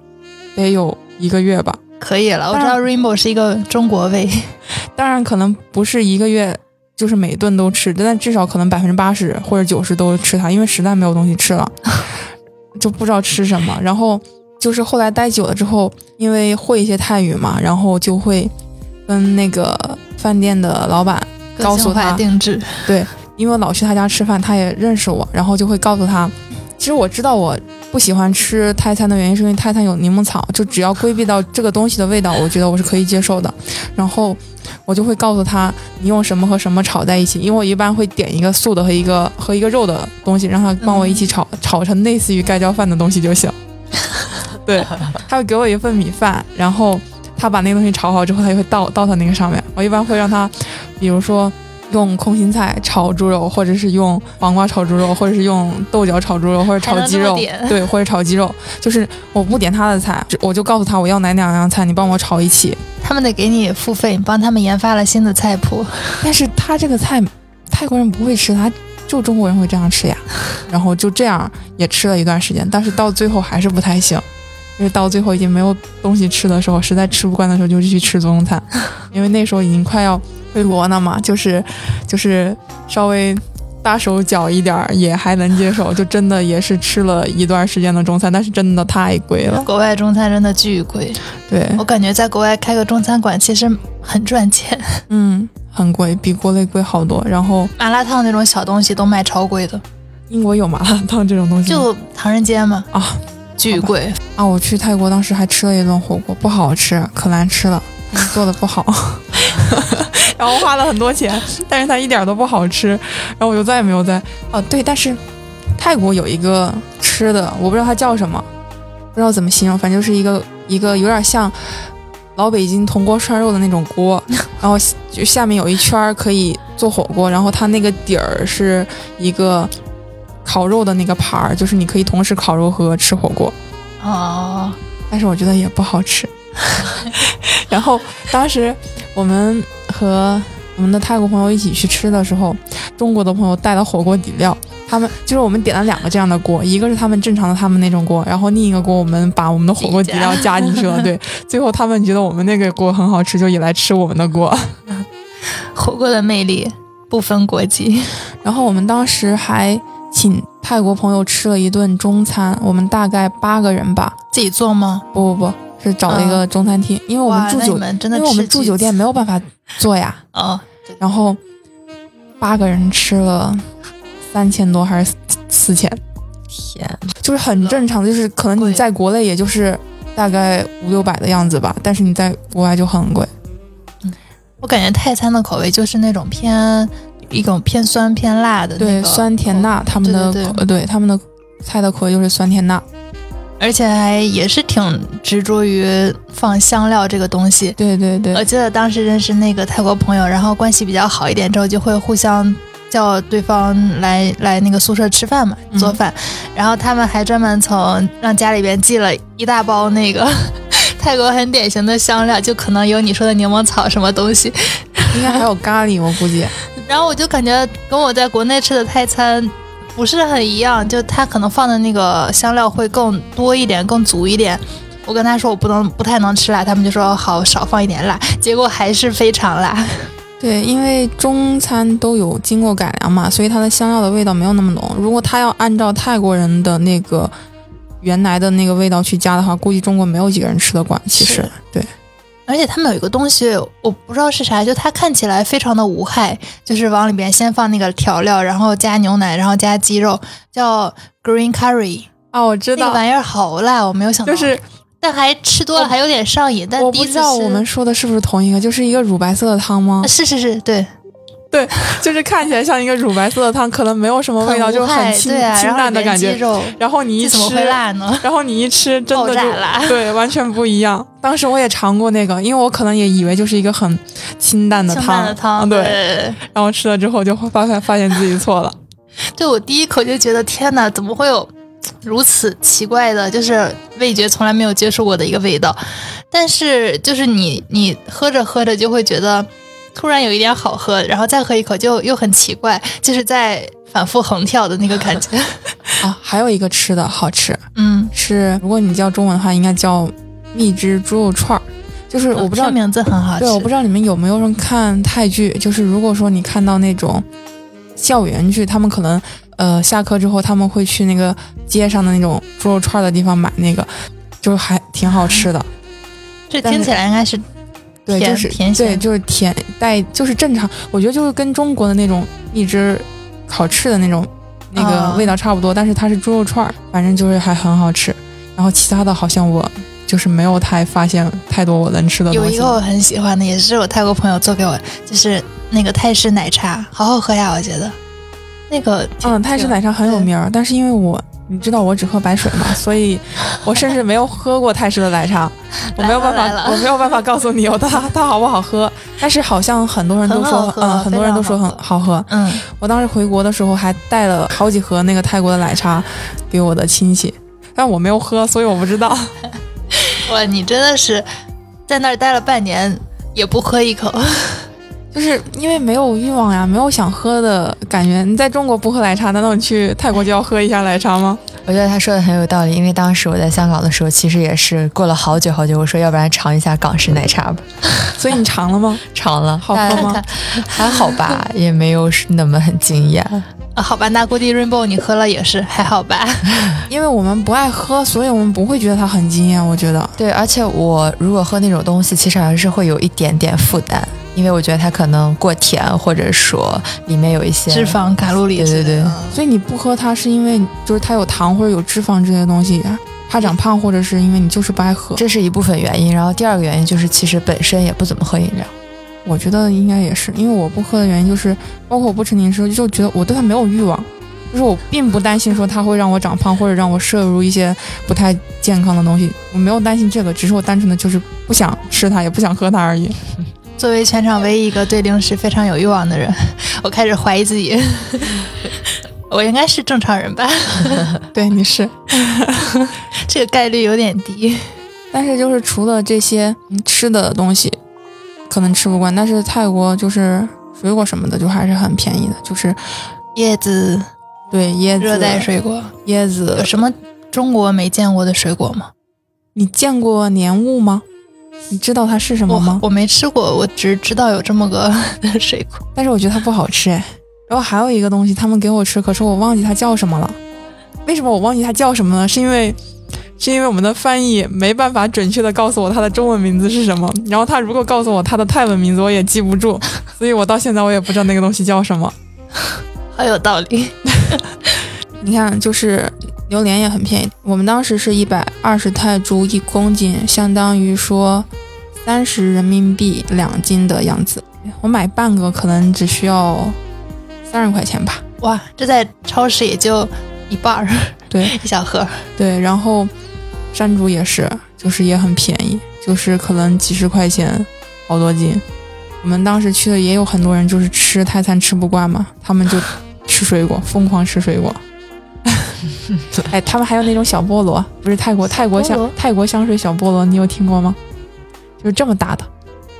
Speaker 1: 得有一个月吧。
Speaker 2: 可以了，我知道 Rainbow 是一个中国味，
Speaker 1: 当然可能不是一个月，就是每顿都吃，但至少可能百分之八十或者九十都吃它，因为实在没有东西吃了，就不知道吃什么。然后就是后来待久了之后，因为会一些泰语嘛，然后就会跟那个饭店的老板告诉他，
Speaker 2: 定制。
Speaker 1: 对，因为我老去他家吃饭，他也认识我，然后就会告诉他，其实我知道我不喜欢吃泰餐的原因是因为泰餐有柠檬草，就只要规避到这个东西的味道，我觉得我是可以接受的。然后我就会告诉他，你用什么和什么炒在一起，因为我一般会点一个素的和一个和一个肉的东西，让他帮我一起炒，炒成类似于盖浇饭的东西就行。对，他会给我一份米饭，然后他把那个东西炒好之后，他就会倒倒到那个上面。我一般会让他，比如说用空心菜炒猪肉，或者是用黄瓜炒猪肉，或者是用豆角炒猪肉，或者炒鸡肉 对，或者炒鸡肉。就是我不点他的菜，我就告诉他我要哪两样菜，你帮我炒一起。
Speaker 2: 他们得给你付费，你帮他们研发了新的菜谱。
Speaker 1: 但是他这个菜泰国人不会吃，他就中国人会这样吃呀。然后就这样也吃了一段时间，但是到最后还是不太行。就是到最后已经没有东西吃的时候，实在吃不惯的时候，就去吃中餐，因为那时候已经快要回国了嘛，就是就是稍微大手脚一点儿也还能接受，就真的也是吃了一段时间的中餐，但是真的太贵了。
Speaker 2: 国外中餐真的巨贵，
Speaker 1: 对，
Speaker 2: 我感觉在国外开个中餐馆其实很赚钱，
Speaker 1: 嗯，很贵，比国内贵好多。然后
Speaker 2: 麻辣烫那种小东西都卖超贵的，
Speaker 1: 英国有麻辣烫这种东西吗？
Speaker 2: 就唐人街嘛，
Speaker 1: 啊，
Speaker 2: 巨贵。
Speaker 1: 啊，我去泰国当时还吃了一顿火锅，不好吃，可难吃了，做的不好，然后花了很多钱，但是它一点都不好吃，然后我就再也没有在哦对，但是泰国有一个吃的，我不知道它叫什么，不知道怎么形容，反正就是一个一个有点像老北京铜锅涮肉的那种锅，然后就下面有一圈儿可以做火锅，然后它那个底儿是一个烤肉的那个盘儿，就是你可以同时烤肉和吃火锅。
Speaker 2: 哦，
Speaker 1: 但是我觉得也不好吃。然后当时我们和我们的泰国朋友一起去吃的时候，中国的朋友带了火锅底料，他们就是我们点了两个这样的锅，一个是他们正常的他们那种锅，然后另一个锅我们把我们的火锅底料加进去了。对，最后他们觉得我们那个锅很好吃，就也来吃我们的锅。
Speaker 2: 火锅的魅力不分国籍。
Speaker 1: 然后我们当时还请泰国朋友吃了一顿中餐，我们大概八个人吧。
Speaker 2: 自己做吗？
Speaker 1: 不不不，是找了一个中餐厅，因为我们住酒因为我们住酒店没有办法做呀。
Speaker 2: 哦，
Speaker 1: 然后八个人吃了三千多还是四千，
Speaker 3: 天，
Speaker 1: 就是很正常，就是可能你在国内也就是大概五六百的样子吧，但是你在国外就很贵。
Speaker 2: 我感觉泰餐的口味就是那种偏一种偏酸偏辣的那
Speaker 1: 对，酸甜辣，他们的
Speaker 2: 对对
Speaker 1: 他们的菜的口味就是酸甜辣。
Speaker 2: 而且还也是挺执着于放香料这个东西。
Speaker 1: 对对对
Speaker 2: 我，记得当时认识那个泰国朋友，然后关系比较好一点之后，就会互相叫对方来来那个宿舍吃饭嘛，
Speaker 1: 嗯
Speaker 2: 做饭。然后他们还专门从让家里边寄了一大包那个 泰国很典型的香料，就可能有你说的柠檬草什么东西。
Speaker 1: 应该还有咖喱，我估计。
Speaker 2: 然后我就感觉跟我在国内吃的泰餐不是很一样，就他可能放的那个香料会更多一点，更足一点。我跟他说我不能不太能吃辣，他们就说好少放一点辣，结果还是非常辣。
Speaker 1: 对，因为中餐都有经过改良嘛，所以它的香料的味道没有那么浓。如果他要按照泰国人的那个原来的那个味道去加的话，估计中国没有几个人吃得惯。其实
Speaker 2: 是，
Speaker 1: 对，
Speaker 2: 而且他们有一个东西，我不知道是啥，就它看起来非常的无害，就是往里边先放那个调料，然后加牛奶，然后加鸡肉，叫 green curry。
Speaker 1: 啊，我知道，
Speaker 2: 那个玩意儿好辣，我没有想到，
Speaker 1: 就是
Speaker 2: 但还吃多了还有点上瘾。但
Speaker 1: 我不知道我们说的是不是同一个，就是一个乳白色的汤吗？
Speaker 2: 是是是，对，
Speaker 1: 就是看起来像一个乳白色的汤，可能没有什么味道，
Speaker 2: 很
Speaker 1: 就是很清
Speaker 2: 啊，
Speaker 1: 清淡的感觉。然后你一吃，
Speaker 2: 怎么会辣呢？
Speaker 1: 然后你一吃，真的就对，完全不一样。当时我也尝过那个，因为我可能也以为就是一个很清淡的
Speaker 2: 清
Speaker 1: 汤，
Speaker 2: 淡的汤。
Speaker 1: 对然后吃了之后就发现发现自己错了。
Speaker 2: 对我第一口就觉得天哪，怎么会有如此奇怪的，就是味觉从来没有接触过的一个味道。但是就是你你喝着喝着就会觉得突然有一点好喝，然后再喝一口就又很奇怪，就是在反复横跳的那个感觉。
Speaker 1: 啊，还有一个吃的好吃，
Speaker 2: 嗯，
Speaker 1: 是如果你叫中文的话，应该叫蜜汁猪肉串儿。就是我不知道
Speaker 2: 这名字很好吃。
Speaker 1: 对，我不知道你们有没有人看泰剧，就是如果说你看到那种校园剧，他们可能呃下课之后他们会去那个街上的那种猪肉串儿的地方买那个，就还挺好吃的。
Speaker 2: 这听起来应该是
Speaker 1: 对，就是
Speaker 2: 甜咸
Speaker 1: 对，就是甜带，就是正常。我觉得就是跟中国的那种蜜汁烤翅的那种那个
Speaker 2: 啊
Speaker 1: 味道差不多，但是它是猪肉串儿，反正就是还很好吃。然后其他的好像我就是没有太发现太多我能吃的东西
Speaker 2: 有一个。我很喜欢的，也是我泰国朋友做给我，就是那个泰式奶茶，好好喝呀，我觉得。那个
Speaker 1: 嗯，泰式奶茶很有名儿，但是因为我你知道我只喝白水吗，所以我甚至没有喝过泰式的奶茶，我没有办法，我没有办法告诉你有它它好不好喝。但是好像很多人都说嗯，很多人都说很好喝。
Speaker 2: 嗯，
Speaker 1: 我当时回国的时候还带了好几盒那个泰国的奶茶给我的亲戚，但我没有喝，所以我不知道。
Speaker 2: 哇，你真的是在那儿待了半年也不喝一口，
Speaker 1: 就是因为没有欲望呀，没有想喝的感觉。你在中国不喝奶茶，难道你去泰国就要喝一下奶茶吗？
Speaker 3: 我觉得他说的很有道理，因为当时我在香港的时候，其实也是过了好久好久，我说要不然尝一下港式奶茶吧，
Speaker 1: 所以你尝了吗？
Speaker 3: 尝了，
Speaker 1: 好喝吗？
Speaker 3: 还好吧，也没有那么很惊艳。
Speaker 2: 啊，好吧，那估计 Rainbow 你喝了也是还好吧？
Speaker 1: 因为我们不爱喝，所以我们不会觉得它很惊艳。我觉得，
Speaker 3: 对，而且我如果喝那种东西，其实还是会有一点点负担，因为我觉得它可能过甜，或者说里面有一些
Speaker 2: 脂。肪、卡路里
Speaker 3: 对对对
Speaker 1: 所以你不喝它是因为就是它有糖或者有脂肪这些东西，怕长胖，或者是因为你就是不爱喝。
Speaker 3: 这是一部分原因，然后第二个原因就是其实本身也不怎么喝饮料。
Speaker 1: 我觉得应该也是，因为我不喝的原因就是，包括我不吃零食，就觉得我对它没有欲望，就是我并不担心说它会让我长胖或者让我摄入一些不太健康的东西，我没有担心这个，只是我单纯的就是不想吃它，也不想喝它而已。
Speaker 2: 作为全场唯一一个对零食非常有欲望的人，我开始怀疑自己，我应该是正常人吧？
Speaker 1: 对，你是。
Speaker 2: 这个概率有点低。
Speaker 1: 但是就是除了这些嗯吃的东西，可能吃不惯，但是泰国就是水果什么的就还是很便宜的，就是
Speaker 2: 椰子、
Speaker 1: 对椰子、
Speaker 2: 热带水果，
Speaker 1: 椰子
Speaker 2: 有。什么中国没见过的水果吗？
Speaker 1: 你见过莲雾吗？你知道它是什么吗？
Speaker 2: 我没吃过，我只知道有这么个 水果。
Speaker 1: 但是我觉得它不好吃哎。然后还有一个东西，他们给我吃，可是我忘记它叫什么了。为什么我忘记它叫什么呢？是因为是因为我们的翻译没办法准确的告诉我它的中文名字是什么。然后他如果告诉我它的泰文名字，我也记不住，所以我到现在我也不知道那个东西叫什么。
Speaker 2: 好有道理。
Speaker 1: 你看，就是榴莲也很便宜，我们当时是一百二十泰铢一公斤，相当于说三十人民币两斤的样子。我买半个可能只需要三十块钱吧。
Speaker 2: 哇，这在超市也就一半儿，
Speaker 1: 对
Speaker 2: 一小盒。
Speaker 1: 对，然后山竹也是，就是也很便宜，就是可能几十块钱好多斤。我们当时去的也有很多人，就是吃泰餐吃不惯嘛，他们就 吃水果，疯狂吃水果。哎，他们还有那种小菠萝，不是泰国泰国香泰国香水小菠萝，你有听过吗？就是这么大的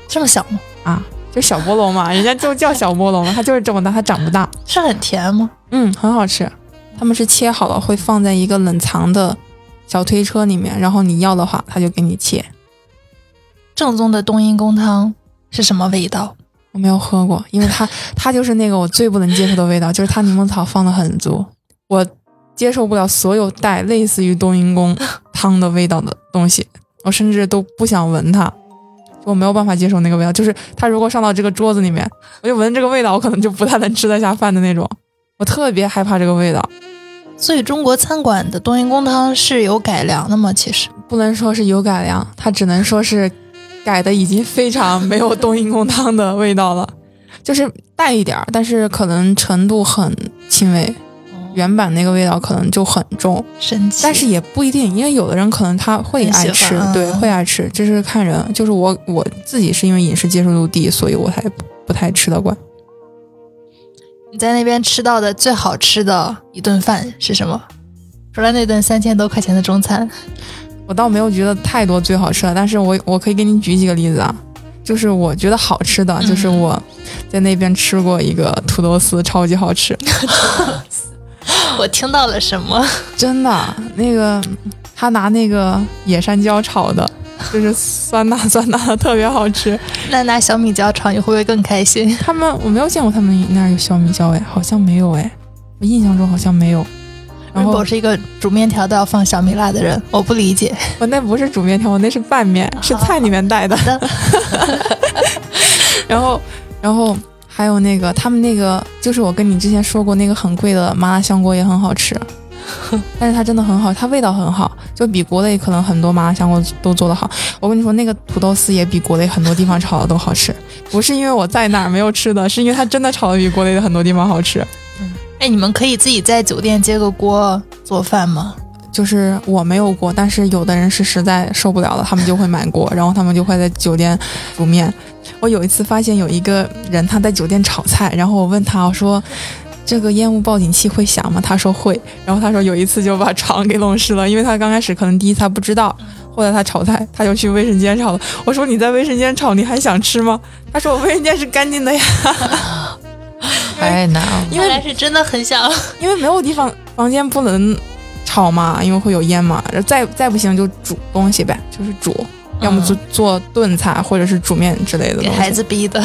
Speaker 2: 这么小吗？
Speaker 1: 啊，就小菠萝嘛，人家就叫小菠萝嘛，它就是这么大，它长不大。
Speaker 2: 是很甜吗？
Speaker 1: 嗯，很好吃。他们是切好了，会放在一个冷藏的小推车里面，然后你要的话，他就给你切。
Speaker 2: 正宗的冬阴功汤是什么味道？
Speaker 1: 我没有喝过，因为它它就是那个我最不能接受的味道，就是它柠檬草放的很足，我接受不了所有带类似于冬阴功 汤的味道的东西，我甚至都不想闻它，我没有办法接受那个味道。就是它如果上到这个桌子里面，我就闻这个味道，我可能就不太能吃得下饭的那种，我特别害怕这个味道。
Speaker 2: 所以中国餐馆的冬阴功汤是有改良的吗？其实
Speaker 1: 不能说是有改良，它只能说是改的已经非常没有冬阴功汤的味道了，就是带一点儿，但是可能程度很轻微。原版那个味道可能就很重，
Speaker 2: 神奇。
Speaker 1: 但是也不一定，因为有的人可能他会爱吃，对，会爱吃，这是看人。就是我我自己是因为饮食接受度低，所以我才不不太吃得惯。
Speaker 2: 你在那边吃到的最好吃的一顿饭是什么？除了那顿三千多块钱的中餐，
Speaker 1: 我倒没有觉得太多最好吃的，但是我我可以给你举几个例子啊，就是我觉得好吃的，就是我在那边吃过一个土豆丝，超级好吃，
Speaker 2: 我听到了什么？
Speaker 1: 真的，那个他拿那个野山椒炒的，就是酸辣酸辣的，特别好吃。
Speaker 2: 那拿小米椒炒，你会不会更开心？
Speaker 1: 他们我没有见过他们那儿有小米椒哎，好像没有哎，我印象中好像没有。然后
Speaker 2: 我是一个煮面条都要放小米辣的人，我不理解。
Speaker 1: 我那不是煮面条，我那是拌面，是菜里面带的。然后，然后还有那个他们那个，就是我跟你之前说过那个很贵的麻辣香锅也很好吃，但是它真的很好，它味道很好，就比国内可能很多麻辣香锅都做得好。我跟你说，那个土豆丝也比国内很多地方炒的都好吃，不是因为我在哪儿没有吃的，是因为它真的炒的比国内的很多地方好吃。
Speaker 2: 哎，你们可以自己在酒店接个锅做饭吗？
Speaker 1: 就是我没有过，但是有的人是实在受不了了，他们就会买锅，然后他们就会在酒店煮面。我有一次发现有一个人他在酒店炒菜，然后我问他我说：“这个烟雾报警器会响吗？”他说会。然后他说有一次就把床给弄湿了，因为他刚开始可能第一次他不知道，后来他炒菜他就去卫生间炒了。我说你在卫生间炒你还想吃吗？他说我卫生间是干净的呀。
Speaker 3: 太难了，
Speaker 2: 因为是真的很想，
Speaker 1: 因为没有地方，房间不能炒嘛，因为会有烟嘛。再再不行就煮东西呗，就是煮，要么做做炖菜或者是煮面之类的。
Speaker 2: 给孩子逼的。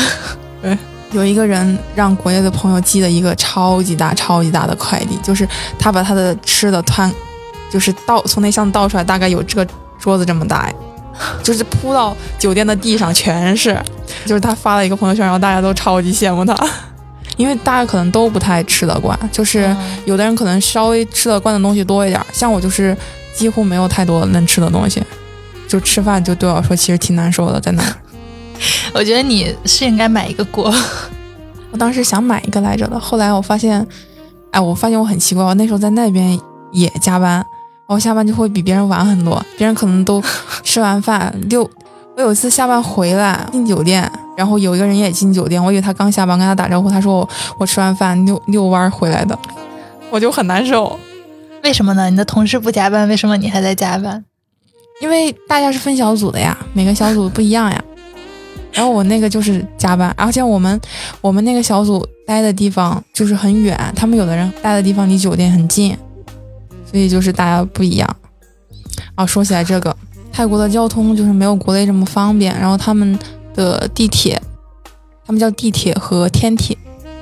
Speaker 1: 对，有一个人让国内的朋友寄了一个超级大、超级大的快递，就是他把他的吃的摊，就是倒从那箱子倒出来，大概有这个桌子这么大，就是铺到酒店的地上全是。就是他发了一个朋友圈，然后大家都超级羡慕他。因为大家可能都不太吃得惯，就是有的人可能稍微吃得惯的东西多一点，像我就是几乎没有太多能吃的东西，就吃饭就对我来说其实挺难受的，在那。
Speaker 2: 我觉得你是应该买一个锅，
Speaker 1: 我当时想买一个来着的，后来我发现，哎，我发现我很奇怪，我那时候在那边也加班，然后下班就会比别人晚很多，别人可能都吃完饭六。我有一次下班回来进酒店。然后有一个人也进酒店，我以为他刚下班，跟他打招呼，他说我我吃完饭遛遛弯回来的，我就很难受。
Speaker 2: 为什么呢？你的同事不加班，为什么你还在加班？
Speaker 1: 因为大家是分小组的呀，每个小组不一样呀。然后我那个就是加班，而且我们我们那个小组待的地方就是很远，他们有的人待的地方离酒店很近，所以就是大家不一样。啊，说起来这个，泰国的交通就是没有国内这么方便，然后他们。的地铁，他们叫地铁和天铁，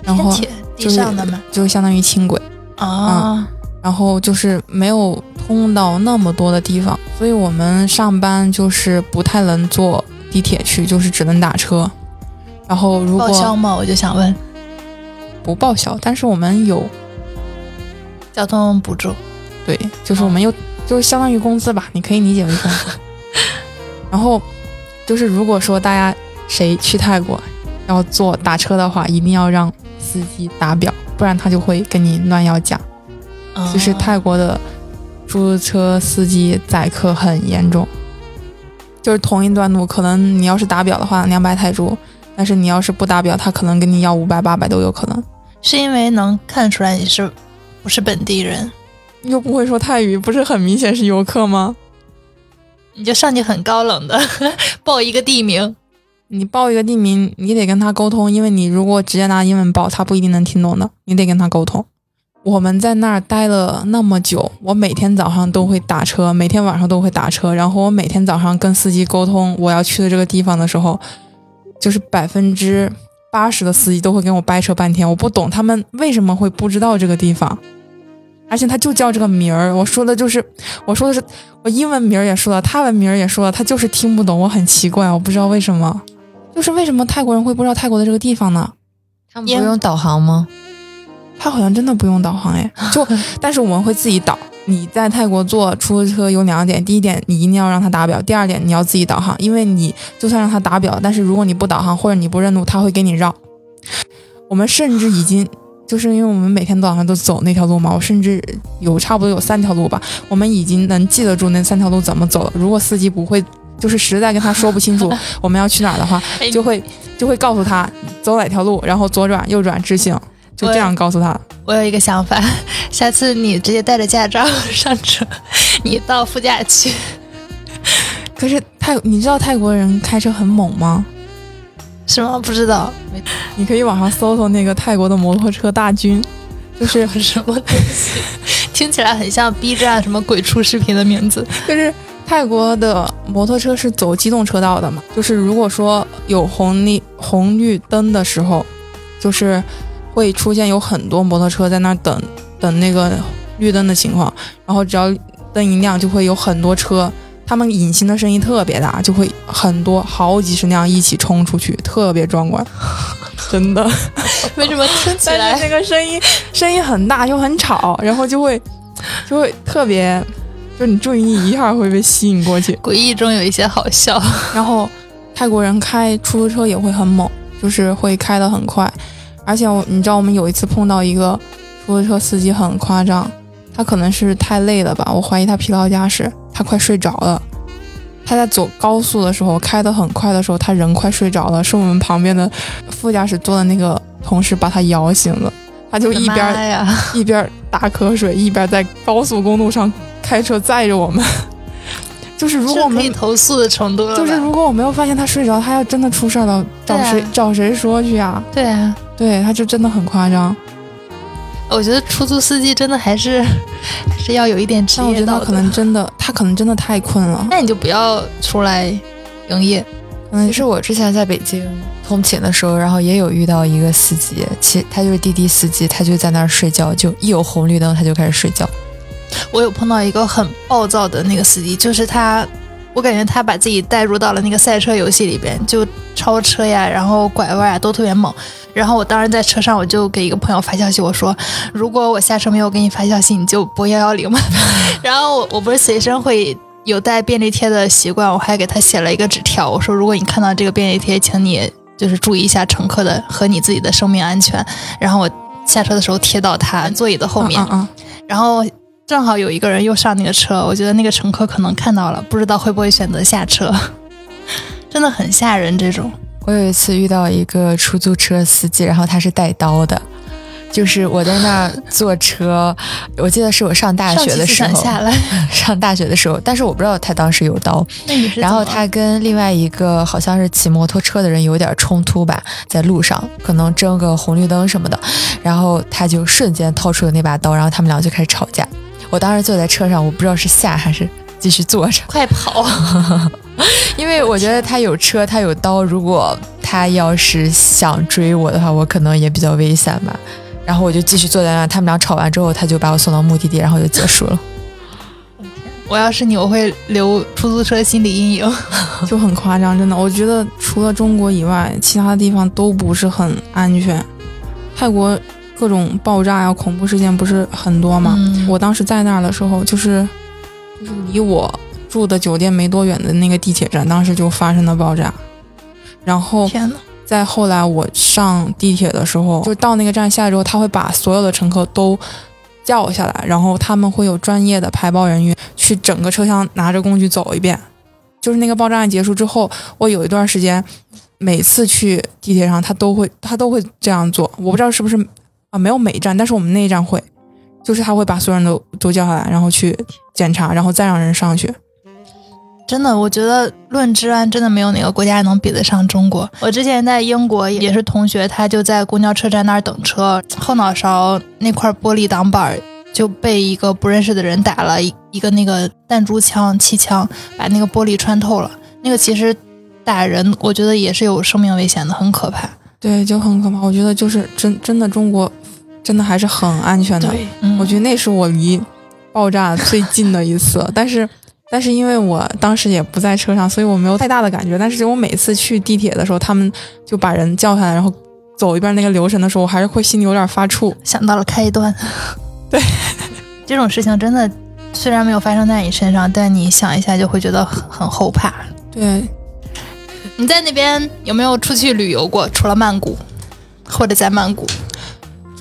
Speaker 1: 然后？就是相当于轻轨
Speaker 2: 啊。
Speaker 1: 然后就是没有通到那么多的地方，所以我们上班就是不太能坐地铁去，就是只能打车。然后如果
Speaker 2: 报销吗？我就想问，
Speaker 1: 不报销，但是我们有
Speaker 2: 交通补助。
Speaker 1: 对，就是我们有，就是相当于工资吧，你可以理解为工资。然后。就是如果说大家谁去泰国要坐打车的话，一定要让司机打表，不然他就会跟你乱要价。就是泰国的出租车司机宰客很严重，就是同一段路，可能你要是打表的话两百泰铢，但是你要是不打表，他可能跟你要五百八百都有可能。
Speaker 2: 是因为能看出来你是不是本地人，
Speaker 1: 又不会说泰语，不是很明显是游客吗？
Speaker 2: 你就上去很高冷的 报一个地名，
Speaker 1: 你报一个地名，你得跟他沟通，因为你如果直接拿英文报，他不一定能听懂的，你得跟他沟通。我们在那儿待了那么久，我每天早上都会打车，每天晚上都会打车，然后我每天早上跟司机沟通我要去的这个地方的时候，就是百分之八十的司机都会跟我掰扯半天，我不懂他们为什么会不知道这个地方。而且他就叫这个名儿，我说的就是，我说的是我英文名儿也说了，他文名儿也说了，他就是听不懂，我很奇怪，我不知道为什么，就是为什么泰国人会不知道泰国的这个地方呢？
Speaker 3: 他们不用导航吗？
Speaker 1: 他好像真的不用导航哎，就但是我们会自己导。你在泰国坐出租车有两点，第一点你一定要让他打表，第二点你要自己导航，因为你就算让他打表，但是如果你不导航或者你不认路，他会给你绕。我们甚至已经。就是因为我们每天早上都走那条路嘛，我甚至有差不多有三条路吧，我们已经能记得住那三条路怎么走了。如果司机不会，就是实在跟他说不清楚 我们要去哪儿的话，就会就会告诉他走哪条路，然后左转、右转、直行，就这样告诉他。
Speaker 2: 我有一个想法，下次你直接带着驾照上车，你到副驾去，
Speaker 1: 可是泰，你知道泰国人开车很猛吗？
Speaker 2: 是吗？不知道，
Speaker 1: 你可以网上搜搜那个泰国的摩托车大军，就是
Speaker 2: 什么东西，听起来很像 B 站什么鬼畜视频的名字。
Speaker 1: 就是泰国的摩托车是走机动车道的嘛，就是如果说有红绿红绿灯的时候，就是会出现有很多摩托车在那儿等等那个绿灯的情况，然后只要灯一亮，就会有很多车。他们隐形的声音特别大，就会很多好几十辆一起冲出去，特别壮观，真的。
Speaker 2: 为什么听起来
Speaker 1: 那个声音声音很大又很吵，然后就会就会特别，就你注意力一下会被吸引过去，
Speaker 2: 诡异中有一些好笑。
Speaker 1: 然后泰国人开出租车也会很猛，就是会开得很快，而且我你知道我们有一次碰到一个出租车司机很夸张，他可能是太累了吧，我怀疑他疲劳驾驶。他快睡着了，他在走高速的时候开得很快的时候，他人快睡着了，是我们旁边的副驾驶座的那个同事把他摇醒了，他就一边一边打瞌睡，一边在高速公路上开车载着我们。就是如果我们
Speaker 2: 投诉的程度，
Speaker 1: 就是如果我没有发现他睡着，他要真的出事了，找谁找谁说去啊？
Speaker 2: 对啊，
Speaker 1: 对，他就真的很夸张。
Speaker 2: 我觉得出租司机真的还是还是要有一点职业道
Speaker 1: 德。我觉得他可能真的，他可能真的太困了。
Speaker 2: 那你就不要出来营业。
Speaker 3: 嗯，其实我之前在北京通勤的时候，然后也有遇到一个司机，其他就是滴滴司机，他就在那儿睡觉，就一有红绿灯他就开始睡觉。
Speaker 2: 我有碰到一个很暴躁的那个司机，就是他，我感觉他把自己带入到了那个赛车游戏里边，就超车呀，然后拐弯啊都特别猛。然后我当时在车上，我就给一个朋友发消息，我说：“如果我下车没有给你发消息，你就拨幺幺零吧。”然后我我不是随身会有带便利贴的习惯，我还给他写了一个纸条，我说：“如果你看到这个便利贴，请你就是注意一下乘客的和你自己的生命安全。”然后我下车的时候贴到他座椅的后面，然后正好有一个人又上那个车，我觉得那个乘客可能看到了，不知道会不会选择下车，真的很吓人这种。
Speaker 3: 我有一次遇到一个出租车司机，然后他是带刀的，就是我在那儿坐车，我记得是我上大学的时候，上大学的时候，但是我不知道他当时有刀。然后他跟另外一个好像是骑摩托车的人有点冲突吧，在路上可能争个红绿灯什么的，然后他就瞬间掏出了那把刀，然后他们俩就开始吵架。我当时坐在车上，我不知道是下还是继续坐着，
Speaker 2: 快跑。
Speaker 3: 因为我觉得他有车，他有刀。如果他要是想追我的话，我可能也比较危险吧。然后我就继续坐在那。他们俩吵完之后，他就把我送到目的地，然后就结束了。
Speaker 2: 我要是你，我会留出租车心理阴影，
Speaker 1: 就很夸张，真的。我觉得除了中国以外，其他的地方都不是很安全。泰国各种爆炸呀、恐怖事件不是很多吗？我当时在那儿的时候，就是就是离我。住的酒店没多远的那个地铁站，当时就发生了爆炸。然后，
Speaker 2: 天
Speaker 1: 在后来我上地铁的时候，就到那个站下来之后，他会把所有的乘客都叫下来，然后他们会有专业的排爆人员去整个车厢拿着工具走一遍。就是那个爆炸案结束之后，我有一段时间每次去地铁上，他都会他都会这样做。我不知道是不是啊，没有每一站，但是我们那一站会，就是他会把所有人都都叫下来，然后去检查，然后再让人上去。
Speaker 2: 真的，我觉得论治安，真的没有哪个国家能比得上中国。我之前在英国也是同学，他就在公交车站那儿等车，后脑勺那块玻璃挡板就被一个不认识的人打了一一个那个弹珠枪、气枪，把那个玻璃穿透了。那个其实打人，我觉得也是有生命危险的，很可怕。
Speaker 1: 对，就很可怕。我觉得就是真真的中国，真的还是很安全的。
Speaker 2: 嗯，
Speaker 1: 我觉得那是我离爆炸最近的一次，但是。但是因为我当时也不在车上，所以我没有太大的感觉。但是我每次去地铁的时候，他们就把人叫下来，然后走一遍那个流程的时候，我还是会心里有点发怵。
Speaker 2: 想到了开端，
Speaker 1: 对，
Speaker 2: 这种事情真的虽然没有发生在你身上，但你想一下就会觉得很很后怕。
Speaker 1: 对，
Speaker 2: 你在那边有没有出去旅游过？除了曼谷，或者在曼谷？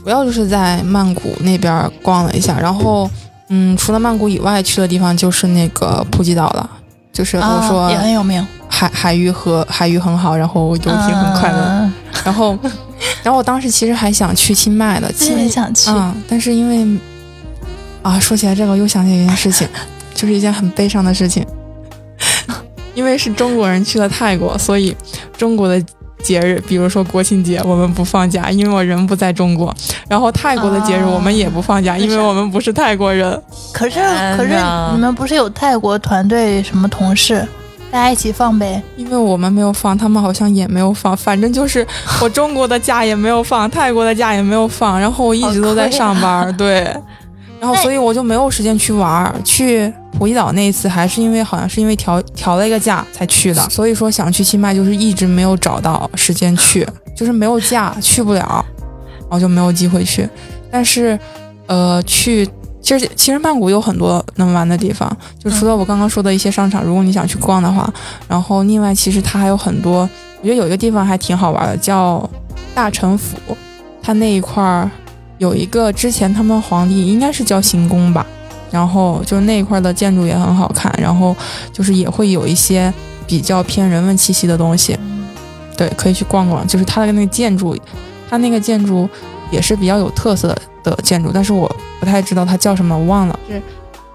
Speaker 1: 主要就是在曼谷那边逛了一下，然后。嗯，除了曼谷以外，去的地方就是那个普吉岛了。就是我说
Speaker 2: 也很有名，
Speaker 1: 海海域和海域很好，然后游艇很快乐。然后，然后我当时其实还想去清迈的，
Speaker 2: 其实想去，
Speaker 1: 嗯，但是因为啊，说起来这个又想起一件事情，就是一件很悲伤的事情。因为是中国人去了泰国，所以中国的节日，比如说国庆节，我们不放假，因为我人不在中国。然后泰国的节日我们也不放假，因为我们不是泰国人。
Speaker 2: 可是可是你们不是有泰国团队什么同事？大家一起放呗，
Speaker 1: 因为我们没有放，他们好像也没有放，反正就是 我中国的假也没有放，泰国的假也没有放，然后我一直都在上班，对，然后所以我就没有时间去玩。去普吉岛那一次还是因为好像是因为调调了一个假才去的，所以说想去清迈就是一直没有找到时间去，就是没有假去不了，然后就没有机会去。但是，呃，去。其实，其实曼谷有很多能玩的地方，就除了我刚刚说的一些商场，如果你想去逛的话，然后另外其实它还有很多，我觉得有一个地方还挺好玩的，叫大城府，它那一块儿有一个之前他们皇帝应该是叫行宫吧，然后就是那一块的建筑也很好看，然后就是也会有一些比较偏人文气息的东西，对，可以去逛逛，就是它的那个建筑，它那个建筑也是比较有特色。的建筑，但是我不太知道它叫什么，我忘了。是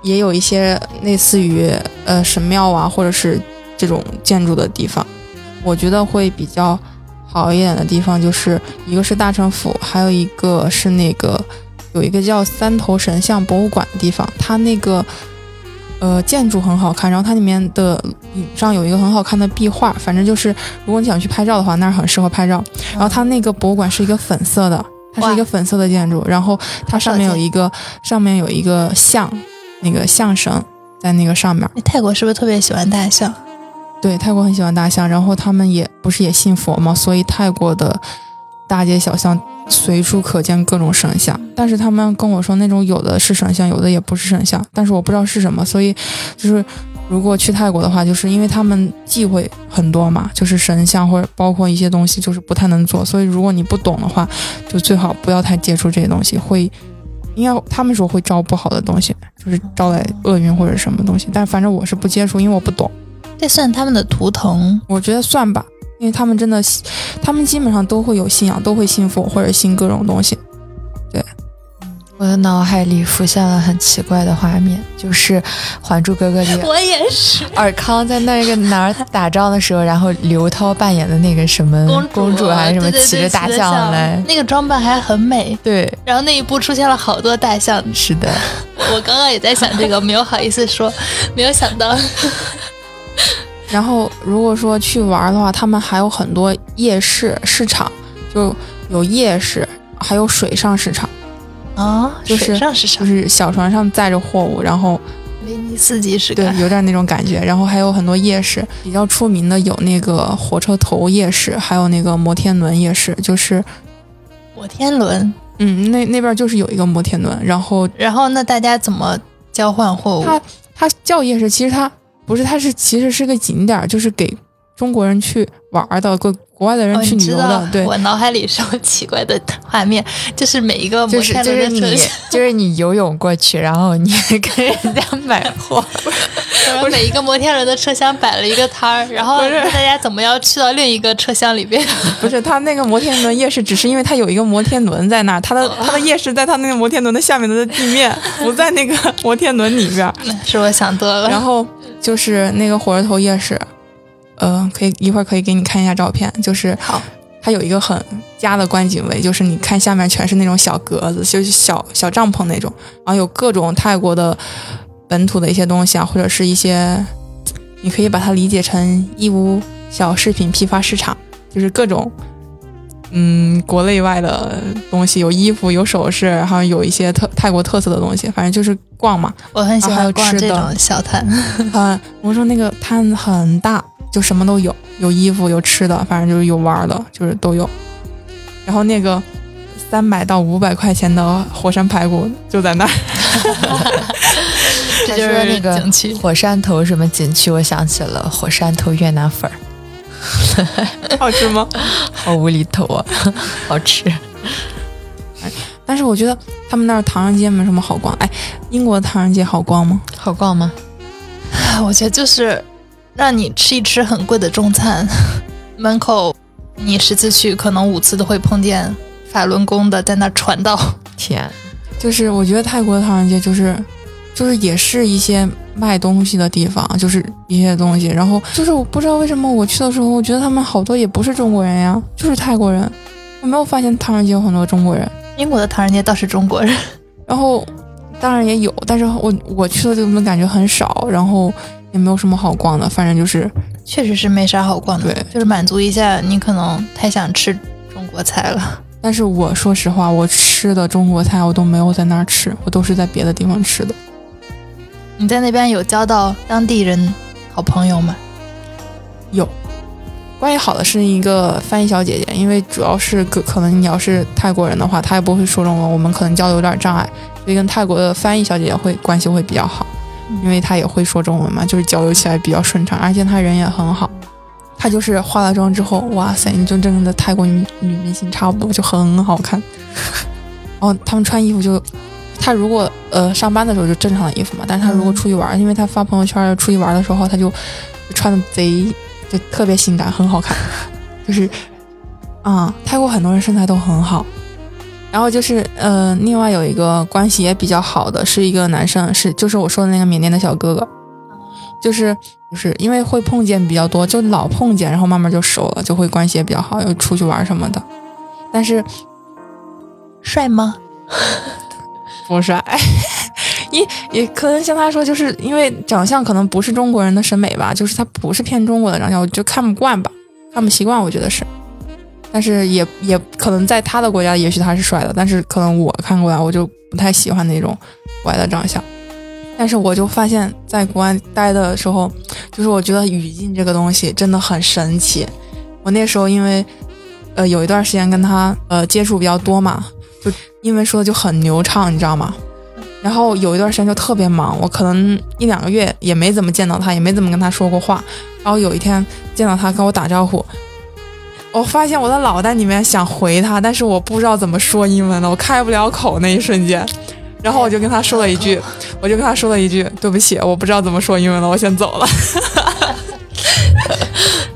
Speaker 1: 也有一些类似于呃神庙啊，或者是这种建筑的地方。我觉得会比较好一点的地方，就是一个是大城府，还有一个是那个有一个叫三头神像博物馆的地方。它那个呃建筑很好看，然后它里面的顶上有一个很好看的壁画。反正就是如果你想去拍照的话，那儿很适合拍照。然后它那个博物馆是一个粉色的。它是一个粉色的建筑，然后它上面有一个上面有一个象，那个象神在那个上面。
Speaker 2: 泰国是不是特别喜欢大象？
Speaker 1: 对，泰国很喜欢大象，然后他们也不是也信佛嘛，所以泰国的大街小巷随处可见各种神像。但是他们跟我说，那种有的是神像，有的也不是神像，但是我不知道是什么，所以就是。如果去泰国的话，就是因为他们忌讳很多嘛，就是神像或者包括一些东西，就是不太能做。所以如果你不懂的话，就最好不要太接触这些东西，会应该他们说会招不好的东西，就是招来厄运或者什么东西。但反正我是不接触，因为我不懂。
Speaker 2: 这算他们的图腾？
Speaker 1: 我觉得算吧，因为他们真的，他们基本上都会有信仰，都会信佛或者信各种东西。对。
Speaker 3: 我的脑海里浮现了很奇怪的画面，就是《还珠格格》里，
Speaker 2: 我也是。
Speaker 3: 尔康在那个哪儿打仗的时候，然后刘涛扮演的那个什么公主还是什么，骑着大象来，
Speaker 2: 那个装扮还很美。
Speaker 3: 对，
Speaker 2: 然后那一部出现了好多大象。
Speaker 3: 是的，
Speaker 2: 我刚刚也在想这个，没有好意思说，没有想到。
Speaker 1: 然后如果说去玩的话，他们还有很多夜市市场，就有夜市，还有水上市场。
Speaker 2: 啊，
Speaker 1: 就是就是小船上载着货物，然后
Speaker 2: 威尼斯集市
Speaker 1: 对，有点那种感觉。然后还有很多夜市，比较出名的有那个火车头夜市，还有那个摩天轮夜市，就是
Speaker 2: 摩天轮。
Speaker 1: 嗯，那那边就是有一个摩天轮，然后
Speaker 2: 然后那大家怎么交换货物？
Speaker 1: 它它叫夜市，其实它不是，它是其实是个景点，就是给中国人去玩的国。国外的人去旅游的，对
Speaker 2: 我脑海里是有奇怪的画面，就是每一个
Speaker 3: 就是就是你 就是你游泳过去，然后你跟人家买货，
Speaker 2: 我 每一个摩天轮的车厢摆了一个摊儿，然后大家怎么要去到另一个车厢里边？
Speaker 1: 不是，他那个摩天轮夜市只是因为它有一个摩天轮在那儿，它的它的夜市在它那个摩天轮的下面的地面，不在那个摩天轮里边。
Speaker 2: 是我想多了。
Speaker 1: 然后就是那个火车头夜市。呃，可以一会儿可以给你看一下照片，就是
Speaker 2: 好，
Speaker 1: 它有一个很佳的观景位，就是你看下面全是那种小格子，就是小小帐篷那种，然后有各种泰国的本土的一些东西啊，或者是一些，你可以把它理解成义乌小饰品批发市场，就是各种嗯国内外的东西，有衣服，有首饰，然后有一些特泰国特色的东西，反正就是逛嘛。
Speaker 2: 我很喜欢逛这种小摊，
Speaker 1: 嗯，我说那个摊很大。就什么都有，有衣服，有吃的，反正就是有玩的，就是都有。然后那个三百到五百块钱的火山排骨就在那儿。
Speaker 2: 这就是那个
Speaker 3: 火山头什么景区？我想起了火山头越南粉儿，
Speaker 1: 好吃吗？
Speaker 3: 好无厘头啊，好吃。
Speaker 1: 但是我觉得他们那儿唐人街没什么好逛。哎，英国唐人街好逛吗？
Speaker 3: 好逛吗？
Speaker 2: 我觉得就是。让你吃一吃很贵的中餐，门口你十次去可能五次都会碰见法轮功的在那传道。
Speaker 3: 天，
Speaker 1: 就是我觉得泰国的唐人街就是就是也是一些卖东西的地方，就是一些东西。然后就是我不知道为什么我去的时候，我觉得他们好多也不是中国人呀，就是泰国人。我没有发现唐人街有很多中国人。
Speaker 2: 英国的唐人街倒是中国人，
Speaker 1: 然后当然也有，但是我我去的这个感觉很少，然后也没有什么好逛的，反正就是
Speaker 2: 确实是没啥好逛的。
Speaker 1: 对，
Speaker 2: 就是满足一下你可能太想吃中国菜了。
Speaker 1: 但是我说实话，我吃的中国菜我都没有在那儿吃，我都是在别的地方吃的。
Speaker 2: 你在那边有交到当地人好朋友吗？
Speaker 1: 有，关系好的是一个翻译小姐姐，因为主要是可可能你要是泰国人的话，她也不会说中文，我们可能交流有点障碍，所以跟泰国的翻译小姐姐会关系会比较好，因为她也会说中文嘛，就是交流起来比较顺畅，而且她人也很好。她就是化了妆之后，哇塞，你就真的泰国女女明星差不多，就很好看。然后他们穿衣服就，她如果呃上班的时候就正常的衣服嘛，但是他如果出去玩，因为他发朋友圈出去玩的时候，他就穿的贼就特别性感，很好看。就是啊，泰国很多人身材都很好。然后就是呃，另外有一个关系也比较好的是一个男生，是就是我说的那个缅甸的小哥哥。就是就是因为会碰见比较多，就老碰见，然后慢慢就熟了，就会关系也比较好，又出去玩什么的。但是
Speaker 2: 帅吗？
Speaker 1: 不帅，也也可能像他说，就是因为长相可能不是中国人的审美吧，就是他不是偏中国的长相，我就看不惯吧，看不习惯，我觉得是。但是也也可能在他的国家，也许他是帅的，但是可能我看过来，我就不太喜欢那种歪的长相。但是我就发现，在国外待的时候，就是我觉得语境这个东西真的很神奇。我那时候因为，呃，有一段时间跟他呃接触比较多嘛，就英文说的就很流畅，你知道吗？然后有一段时间就特别忙，我可能一两个月也没怎么见到他，也没怎么跟他说过话。然后有一天见到他跟我打招呼，我发现我的脑袋里面想回他，但是我不知道怎么说英文了，我开不了口那一瞬间。然后我就跟他说了一句，我就跟他说了一句：“对不起，我不知道怎么说英文了，我先走了。”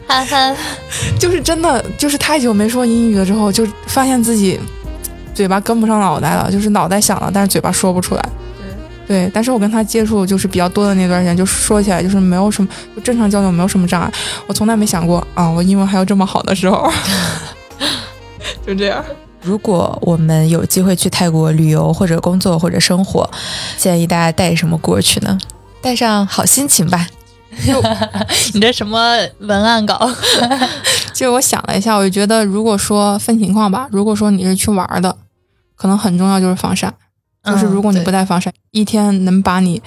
Speaker 2: 哈哈，
Speaker 1: 就是真的，就是太久没说英语了之后，就发现自己嘴巴跟不上脑袋了，就是脑袋想了，但是嘴巴说不出来。对，对。但是我跟他接触就是比较多的那段时间，就说起来就是没有什么，就正常交流没有什么障碍。我从来没想过啊，我英文还有这么好的时候。就这样。
Speaker 3: 如果我们有机会去泰国旅游或者工作或者生活，建议大家带什么过去呢？带上好心情吧。
Speaker 2: 你这什么文案稿？
Speaker 1: 就我想了一下，我就觉得，如果说分情况吧，如果说你是去玩的，可能很重要就是防晒。就是如果你不带防晒，一天能把你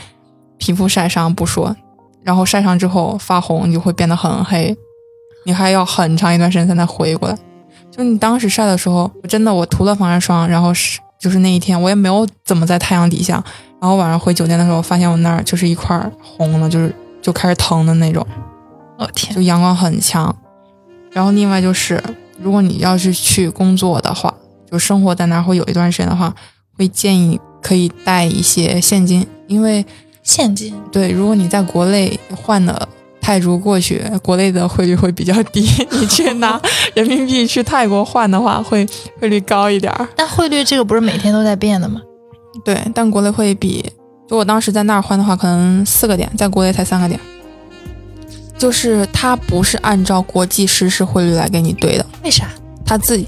Speaker 1: 皮肤晒伤不说，然后晒伤之后发红，你就会变得很黑，你还要很长一段时间才能回过来。就你当时晒的时候，真的我涂了防晒霜，然后是就是那一天我也没有怎么在太阳底下，然后晚上回酒店的时候，发现我那儿就是一块红了，就是就开始疼的那种。
Speaker 2: 我天！
Speaker 1: 就阳光很强，然后另外就是，如果你要是去工作的话，就生活在那儿会有一段时间的话，会建议可以带一些现金，因为
Speaker 2: 现金
Speaker 1: 对，如果你在国内换的。泰铢过去，国内的汇率会比较低。你去拿 人民币去泰国换的话，会汇率高一点儿。
Speaker 2: 但汇率这个不是每天都在变的吗？
Speaker 1: 对，但国内会比，就我当时在那儿换的话，可能四个点，在国内才三个点。就是它不是按照国际实时汇率来给你兑的。
Speaker 2: 为啥？
Speaker 1: 他自己，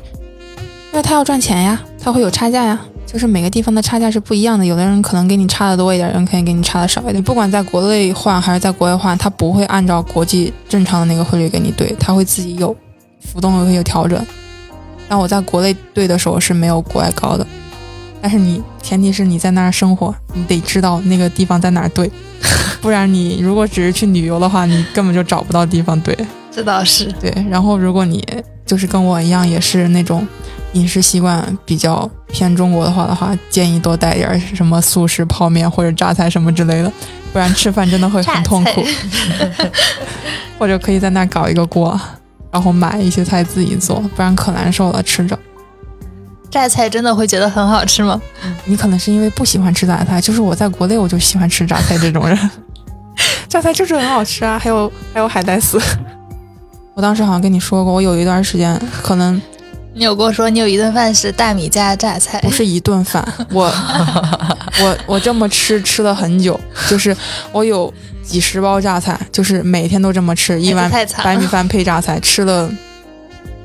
Speaker 1: 因为他要赚钱呀，他会有差价呀。就是每个地方的差价是不一样的，有的人可能给你差的多一点，人可以给你差的少一点。不管在国内换还是在国外换，他不会按照国际正常的那个汇率给你兑，他会自己有浮动，会有调整。但我在国内兑的时候是没有国外高的，但是你前提是你在那儿生活，你得知道那个地方在哪儿兑，不然你如果只是去旅游的话，你根本就找不到地方兑。
Speaker 2: 这倒是
Speaker 1: 对。然后如果你就是跟我一样，也是那种。饮食习惯比较偏中国的话的话，建议多带点什么速食泡面或者榨菜什么之类的，不然吃饭真的会很 痛苦。或者可以在那搞一个锅，然后买一些菜自己做，不然可难受了吃着。
Speaker 2: 榨菜真的会觉得很好吃吗？
Speaker 1: 你可能是因为不喜欢吃榨菜，就是我在国内我就喜欢吃榨菜这种人。榨菜就是很好吃啊，还有还有海带丝。我当时好像跟你说过，我有一段时间可能。
Speaker 2: 你有跟我说，你有一顿饭是大米加榨菜，
Speaker 1: 不是一顿饭。我我我这么吃吃了很久，就是我有几十包榨菜，就是每天都这么吃一碗白米饭配榨菜，吃了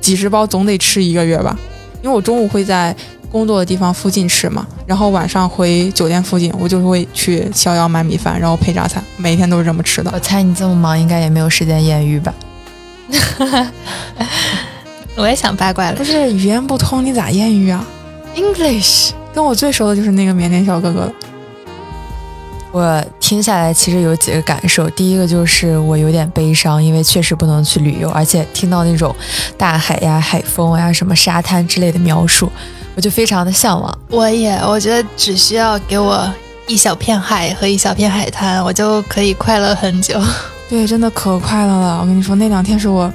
Speaker 1: 几十包，总得吃一个月吧。因为我中午会在工作的地方附近吃嘛，然后晚上回酒店附近，我就会去逍遥买米饭，然后配榨菜，每天都是这么吃的。
Speaker 3: 我猜你这么忙，应该也没有时间艳遇吧？
Speaker 2: 我也想八卦了，
Speaker 1: 不是语言不通，你咋艳遇啊
Speaker 3: ？English。
Speaker 1: 跟我最熟的就是那个缅甸小哥哥了。
Speaker 3: 我听下来其实有几个感受，第一个就是我有点悲伤，因为确实不能去旅游，而且听到那种大海呀、海风呀、什么沙滩之类的描述，我就非常的向往。
Speaker 2: 我也，我觉得只需要给我一小片海和一小片海滩，我就可以快乐很久。
Speaker 1: 对，真的可快乐了。我跟你说，那两天是我，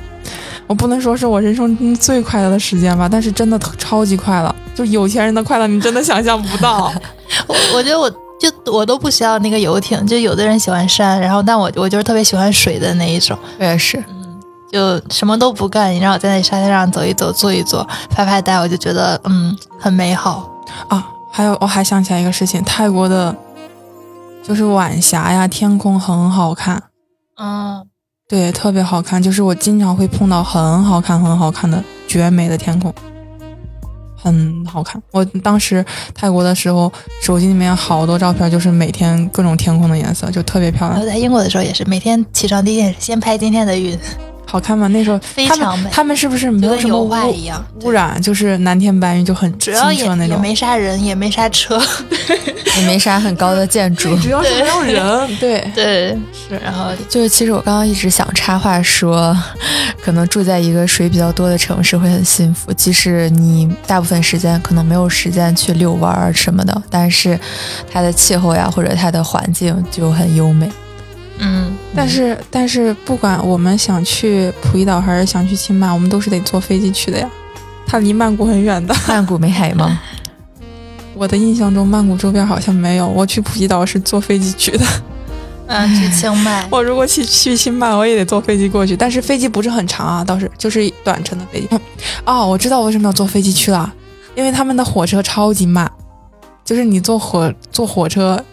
Speaker 1: 我不能说是我人生中最快乐的时间吧，但是真的超级快乐。就有钱人的快乐，你真的想象不到。
Speaker 2: 我我觉得我就我都不需要那个游艇，就有的人喜欢山，然后但我我就是特别喜欢水的那一种。
Speaker 3: 我也是，
Speaker 2: 嗯，就什么都不干，你让我在那沙滩上走一走、坐一坐、发发呆，我就觉得嗯很美好
Speaker 1: 啊。还有我还想起来一个事情，泰国的，就是晚霞呀，天空很好看。
Speaker 2: 嗯，
Speaker 1: 对，特别好看，就是我经常会碰到很好看、很好看的绝美的天空。很好看。我当时泰国的时候，手机里面好多照片，就是每天各种天空的颜色，就特别漂亮。
Speaker 2: 我在英国的时候也是，每天起床第一件事先拍今天的云。
Speaker 1: 好看吗？那时候
Speaker 2: 非常美。
Speaker 1: 他们是不是没有什么污污染？就是蓝天白云就很
Speaker 2: 主要也也没啥人，也没啥车，
Speaker 3: 也没啥很高的建筑，
Speaker 1: 主要是没有人。对
Speaker 2: 对是。然后
Speaker 3: 就是，其实我刚刚一直想插话说，可能住在一个水比较多的城市会很幸福，即使你大部分时间可能没有时间去遛弯儿什么的，但是它的气候呀或者它的环境就很优美。
Speaker 2: 嗯，
Speaker 1: 但是但是不管我们想去普吉岛还是想去清迈，我们都是得坐飞机去的呀。它离曼谷很远的。
Speaker 3: 曼谷没海吗？
Speaker 1: 我的印象中曼谷周边好像没有。我去普吉岛是坐飞机去的。
Speaker 2: 嗯，去清迈。
Speaker 1: 我如果去去清迈，我也得坐飞机过去。但是飞机不是很长啊，倒是就是短程的飞机。哦，我知道为什么要坐飞机去了，因为他们的火车超级慢，就是你坐火坐火车。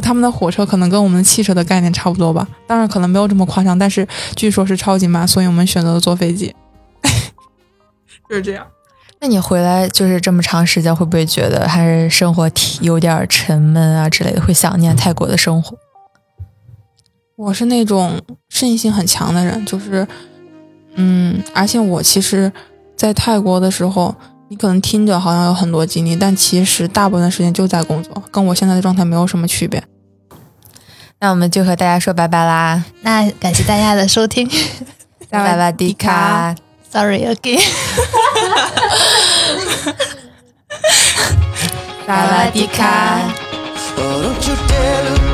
Speaker 1: 他们的火车可能跟我们汽车的概念差不多吧，当然可能没有这么夸张，但是据说是超级慢，所以我们选择了坐飞机。就是这样。
Speaker 3: 那你回来就是这么长时间，会不会觉得还是生活体有点沉闷啊之类的？会想念泰国的生活？
Speaker 1: 我是那种适应性很强的人，就是，嗯，而且我其实，在泰国的时候。你可能听着好像有很多经历，但其实大部分时间就在工作，跟我现在的状态没有什么区别。
Speaker 3: 那我们就和大家说拜拜啦！
Speaker 2: 那感谢大家的收听，
Speaker 3: 拜拜迪卡
Speaker 2: ，Sorry again，
Speaker 3: 萨瓦迪卡。